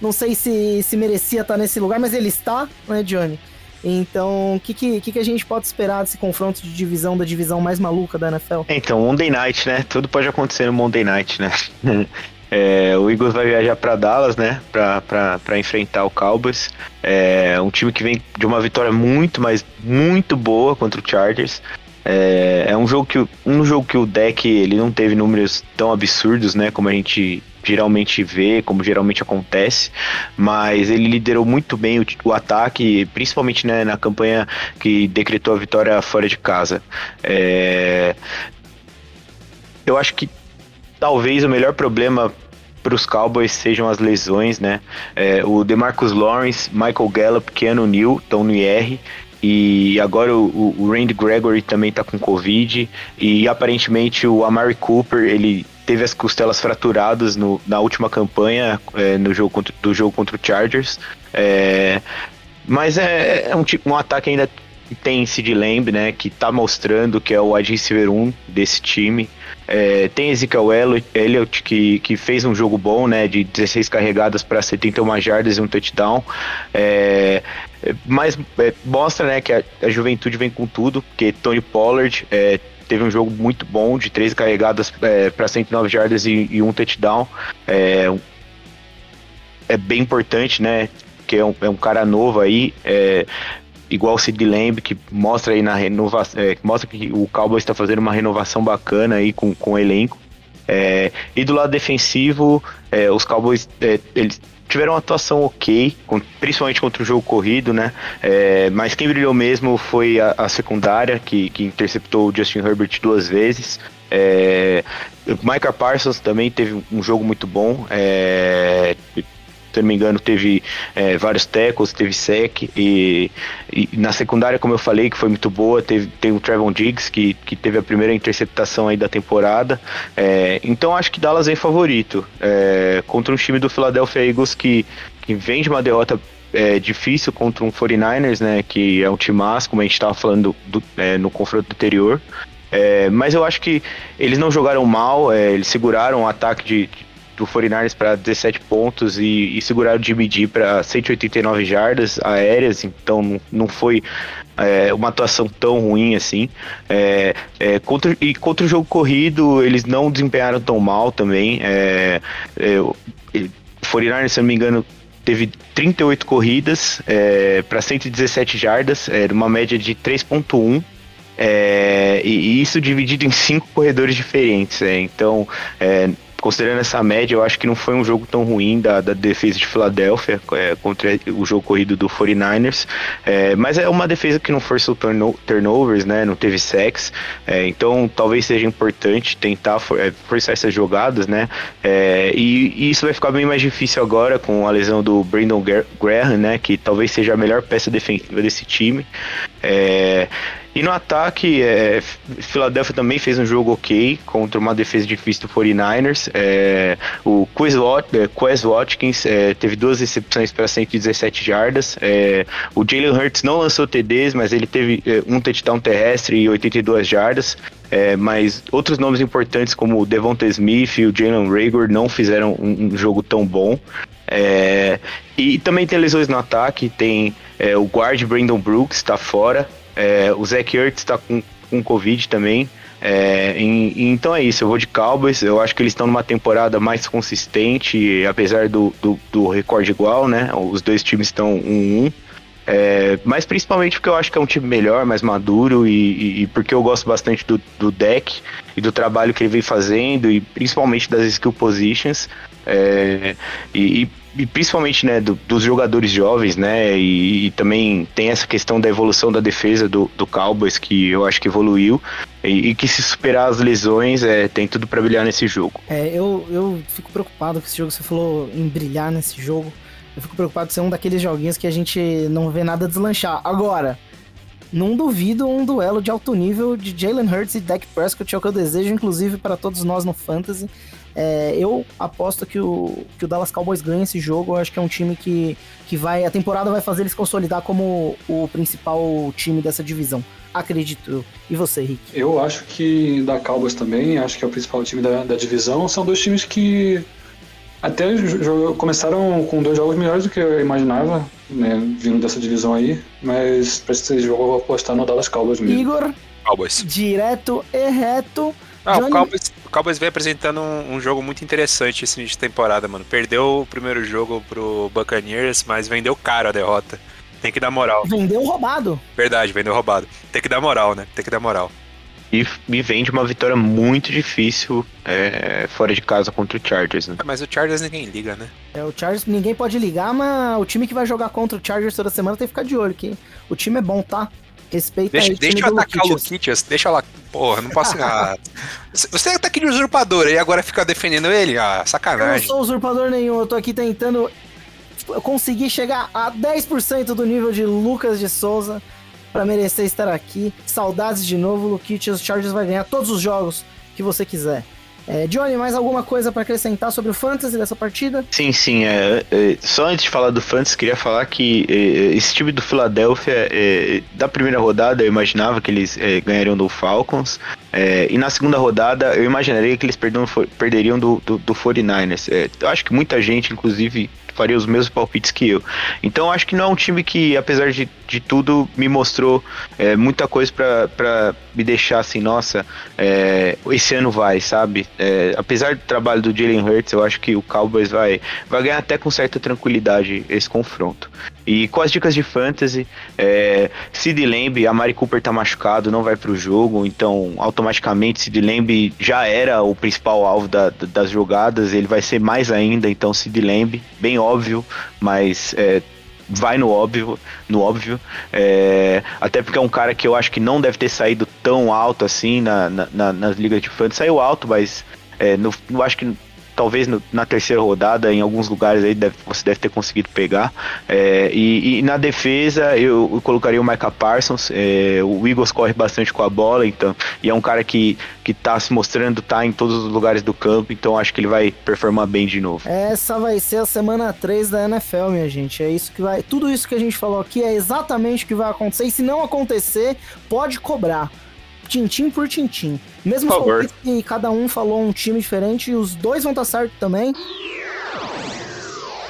Não sei se, se merecia estar nesse lugar, mas ele está, né, Johnny? Então, o que, que que a gente pode esperar desse confronto de divisão, da divisão mais maluca da NFL? Então, Monday Night, né? Tudo pode acontecer no Monday Night, né? É, o Eagles vai viajar para Dallas, né? Para enfrentar o Cowboys. É um time que vem de uma vitória muito, mas muito boa contra o Chargers. É, é um jogo que um jogo que o deck ele não teve números tão absurdos, né? Como a gente geralmente vê, como geralmente acontece, mas ele liderou muito bem o, o ataque, principalmente né, na campanha que decretou a vitória fora de casa. É, eu acho que talvez o melhor problema para os Cowboys sejam as lesões, né? É, o DeMarcus Lawrence, Michael Gallup, Keanu Neal estão no IR. E agora o, o- Randy Gregory também tá com Covid. E aparentemente o Amari Cooper, ele teve as costelas fraturadas no- na última campanha é, no jogo contra, do jogo contra o Chargers. É, mas é, é um, tipo, um ataque ainda tem Sid Lamb, né? Que tá mostrando que é o wide receiver 1 desse time. É, tem Ezekiel Elliott, que, que fez um jogo bom, né? De 16 carregadas para 71 jardas e um touchdown. É, é, mas é, mostra, né, que a, a juventude vem com tudo, porque Tony Pollard é, teve um jogo muito bom de 13 carregadas para 109 jardas e, e um touchdown. É, é bem importante, né? Que é um, é um cara novo aí. É, igual o Sid Lamb, que mostra aí na renovação, é, mostra que o Cowboys está fazendo uma renovação bacana aí com, com o elenco. É, e do lado defensivo, é, os Cowboys é, eles tiveram uma atuação ok, com- principalmente contra o jogo corrido, né? É, mas quem brilhou mesmo foi a, a secundária, que, que interceptou o Justin Herbert duas vezes. É, Micah Parsons também teve um jogo muito bom. É, se não me engano, teve é, vários tackles, teve sec e, e na secundária, como eu falei, que foi muito boa, teve, tem o Trevon Diggs, que, que teve a primeira interceptação aí da temporada. É, então acho que Dallas vem favorito é, contra um time do Philadelphia Eagles que, que vem de uma derrota é, difícil contra um 49ers, né? Que é um timaço, como a gente estava falando do- é, no confronto anterior. É, mas eu acho que eles não jogaram mal, é, eles seguraram o ataque de, do 49ers para 17 pontos e, e seguraram o Jimmy G para 189 jardas aéreas, então não, foi é, uma atuação tão ruim assim. É, é, contra, e contra o jogo corrido, eles não desempenharam tão mal também. É, é, o o 49ers, se não me engano, teve 38 corridas é, para 117 jardas, era uma média de 3.1. É, e, e isso dividido em cinco corredores diferentes. é. então, é, considerando essa média, eu acho que não foi um jogo tão ruim da, da defesa de Filadélfia é, contra o jogo corrido do 49ers. É, mas é uma defesa que não forçou turno- turnovers, né? Não teve sacks. É, então, talvez seja importante tentar for- é, forçar essas jogadas, né? É, e, e isso vai ficar bem mais difícil agora com a lesão do Brandon Gra- Graham, né? Que talvez seja a melhor peça defensiva desse time. É, E no ataque, é, Philadelphia também fez um jogo ok contra uma defesa difícil do 49ers. É, o Quez, Wat, é, Watkins é, teve duas recepções para 117 jardas. É, o Jalen Hurts não lançou TDs, mas ele teve é, um touchdown terrestre e 82 jardas. É, mas outros nomes importantes como o Devonta Smith e o Jalen Rager não fizeram um, um jogo tão bom. É, e também tem lesões no ataque, tem é, o guard Brandon Brooks está fora, é, o Zach Ertz está com, com Covid também. É, então é isso, eu vou de Cowboys. Eu acho que eles estão numa temporada mais consistente, apesar do, do, do recorde igual, né? Os dois times estão 1-1. É, mas principalmente porque eu acho que é um time melhor, mais maduro e, e, e, porque eu gosto bastante do, do deck e do trabalho que ele vem fazendo e principalmente das skill positions. É, e, e, principalmente né, do, dos jogadores jovens, né? E, e, também tem essa questão da evolução da defesa do, do Cowboys, que eu acho que evoluiu, e, e que se superar as lesões, é, tem tudo para brilhar nesse jogo. É, eu, eu fico preocupado com esse jogo. Você falou em brilhar nesse jogo. Eu fico preocupado de ser um daqueles joguinhos que a gente não vê nada deslanchar. Agora, não duvido um duelo de alto nível de Jalen Hurts e Dak Prescott, é o que eu desejo, inclusive, para todos nós no Fantasy. É, eu aposto que o, que o Dallas Cowboys ganha esse jogo. Eu acho que é um time que, que vai. A temporada vai fazer eles consolidar como o principal time dessa divisão. Acredito eu. E você, Rick? Eu acho que da Cowboys também, acho que é o principal time da, da divisão. São dois times que até começaram com dois jogos melhores do que eu imaginava, né, vindo dessa divisão aí. Mas pra esse jogo eu vou apostar no Dallas Cowboys mesmo. Igor, Cowboys. direto e reto. Ah, Johnny- o Cowboys, Cowboys vem apresentando um, um jogo muito interessante esse início de temporada, mano. Perdeu o primeiro jogo pro Buccaneers, mas vendeu caro a derrota. Tem que dar moral. Vendeu roubado. Verdade, vendeu roubado. Tem que dar moral, né? Tem que dar moral. E me vem de uma vitória muito difícil é, fora de casa contra o Chargers, né? Ah, Mas o Chargers ninguém liga, né? É, o Chargers, ninguém pode ligar, mas o time que vai jogar contra o Chargers toda semana tem que ficar de olho, que o time é bom, tá? Respeita Deixa, aí deixa eu atacar o. Luquitias. Deixa lá. Porra, não posso. Ah, você é ataque de usurpador e agora fica defendendo ele? Ah, Eu não sacanagem. sou usurpador nenhum, eu tô aqui tentando tipo, conseguir chegar a 10% do nível de Lucas de Souza pra merecer estar aqui. Saudades de novo, Luquitas. O Chargers vai ganhar todos os jogos que você quiser. É, Johnny, mais alguma coisa pra acrescentar sobre o fantasy dessa partida? Sim, sim. É, é, só antes de falar do Fantasy, queria falar que é, esse time do Philadelphia, é, da primeira rodada, eu imaginava que eles é, ganhariam do Falcons. e na segunda rodada, eu imaginaria que eles perderiam do, do, do 49ers. É, eu acho que muita gente, inclusive, faria os mesmos palpites que eu. Então, acho que não é um time que, apesar de, de tudo, me mostrou é, muita coisa pra me deixar assim, nossa, é, esse ano vai, sabe? É, apesar do trabalho do Jalen Hurts, eu acho que o Cowboys vai, vai ganhar até com certa tranquilidade esse confronto. E com as dicas de fantasy, é, Sid Lamb, a Mari Cooper tá machucado, não vai pro jogo, então automaticamente Sid Lamb já era o principal alvo da- da- das jogadas, ele vai ser mais ainda, então Sid Lamb, bem óbvio, mas é, vai no óbvio, no óbvio. É, até porque é um cara que eu acho que não deve ter saído tão alto assim na, na- na- nas ligas de fantasy. Saiu alto, mas é, no- eu acho que talvez no- na terceira rodada, em alguns lugares aí deve- você deve ter conseguido pegar. É, e, e na defesa eu, eu colocaria o Micah Parsons. é, o Eagles corre bastante com a bola, então, e é um cara que, que tá se mostrando, tá em todos os lugares do campo, então acho que ele vai performar bem de novo. Essa vai ser a semana 3 da NFL, minha gente. É isso que vai. Tudo isso que a gente falou aqui é exatamente o que vai acontecer. E se não acontecer, pode cobrar. Tintim por tintim. Mesmo que cada um falou um time diferente, e os dois vão estar certo também.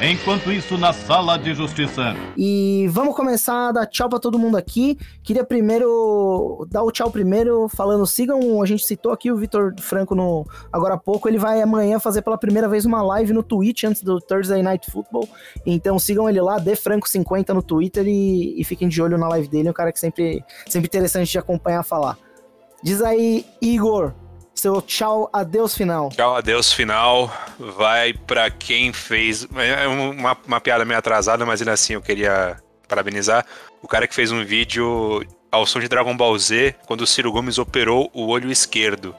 Enquanto isso, na sala de justiça. E vamos começar a dar tchau pra todo mundo aqui. Queria primeiro dar o tchau primeiro falando, sigam, a gente citou aqui o Vitor Franco no agora há pouco, ele vai amanhã fazer pela primeira vez uma live no Twitch antes do Thursday Night Football. Então sigam ele lá, Franco50 no Twitter e, e fiquem de olho na live dele, é um cara que sempre sempre interessante de acompanhar falar. Diz aí, Igor, seu tchau, adeus final. Tchau, adeus final. Vai pra quem fez. É uma, uma piada meio atrasada, mas ainda assim eu queria parabenizar. O cara que fez um vídeo ao som de Dragon Ball Z quando o Ciro Gomes operou o olho esquerdo.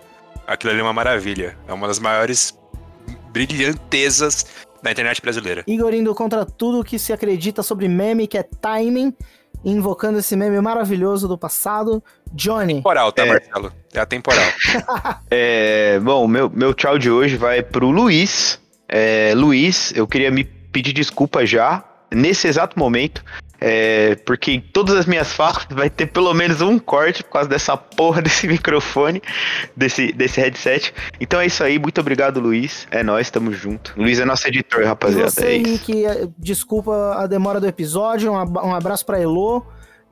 Aquilo ali é uma maravilha. É uma das maiores brilhantezas da internet brasileira. Igor indo contra tudo que se acredita sobre meme, que é timing. Invocando esse meme maravilhoso do passado. Johnny. Temporal, tá, É. Marcelo? É atemporal. É, bom, meu, meu tchau de hoje vai pro Luiz. É, Luiz, eu queria me pedir desculpa já, nesse exato momento, é, porque em todas as minhas falas vai ter pelo menos um corte por causa dessa porra desse microfone, desse, desse headset. Então é isso aí, muito obrigado, Luiz. É nóis, tamo junto. Luiz é nosso editor, E rapaziada. você, é eh, desculpa a demora do episódio. Um ab- um abraço pra Elo.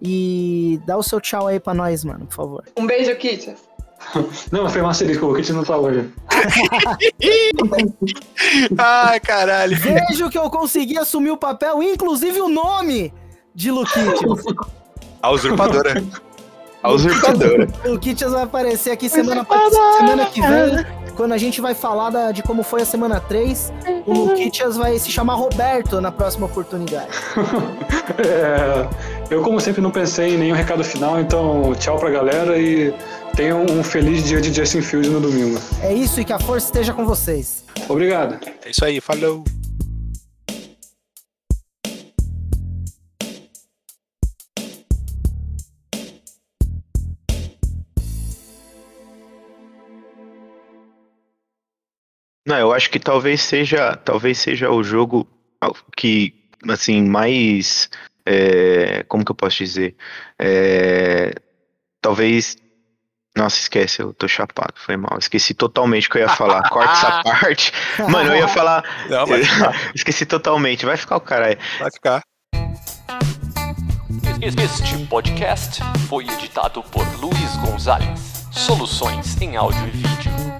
E dá o seu tchau aí pra nós, mano, por favor. Um beijo, Kitty. Não, foi uma seria que o Kit não tá hoje. Ai, caralho. Vejo que eu consegui assumir o papel, inclusive o nome de Luquitias. A usurpadora. A usurpadora. o Luquitias vai aparecer aqui semana, semana que vem, quando a gente vai falar da- de como foi a semana 3. O Luquitias vai se chamar Roberto na próxima oportunidade. É, eu, como sempre, não pensei em nenhum recado final, então tchau pra galera e tenham um feliz dia de Justin Field no domingo. É isso e que a força esteja com vocês. Obrigado. É isso aí, falou. Não, eu acho que talvez seja, talvez seja o jogo que, assim, mais, é, como que eu posso dizer, É, talvez, nossa, esquece, eu tô chapado, foi mal, esqueci totalmente o que eu ia falar, corta essa parte, mano, eu ia falar, Não, vai ficar. esqueci totalmente, vai ficar o caralho. Vai ficar. Este podcast foi editado por Luiz Gonzalez. Soluções em áudio e vídeo.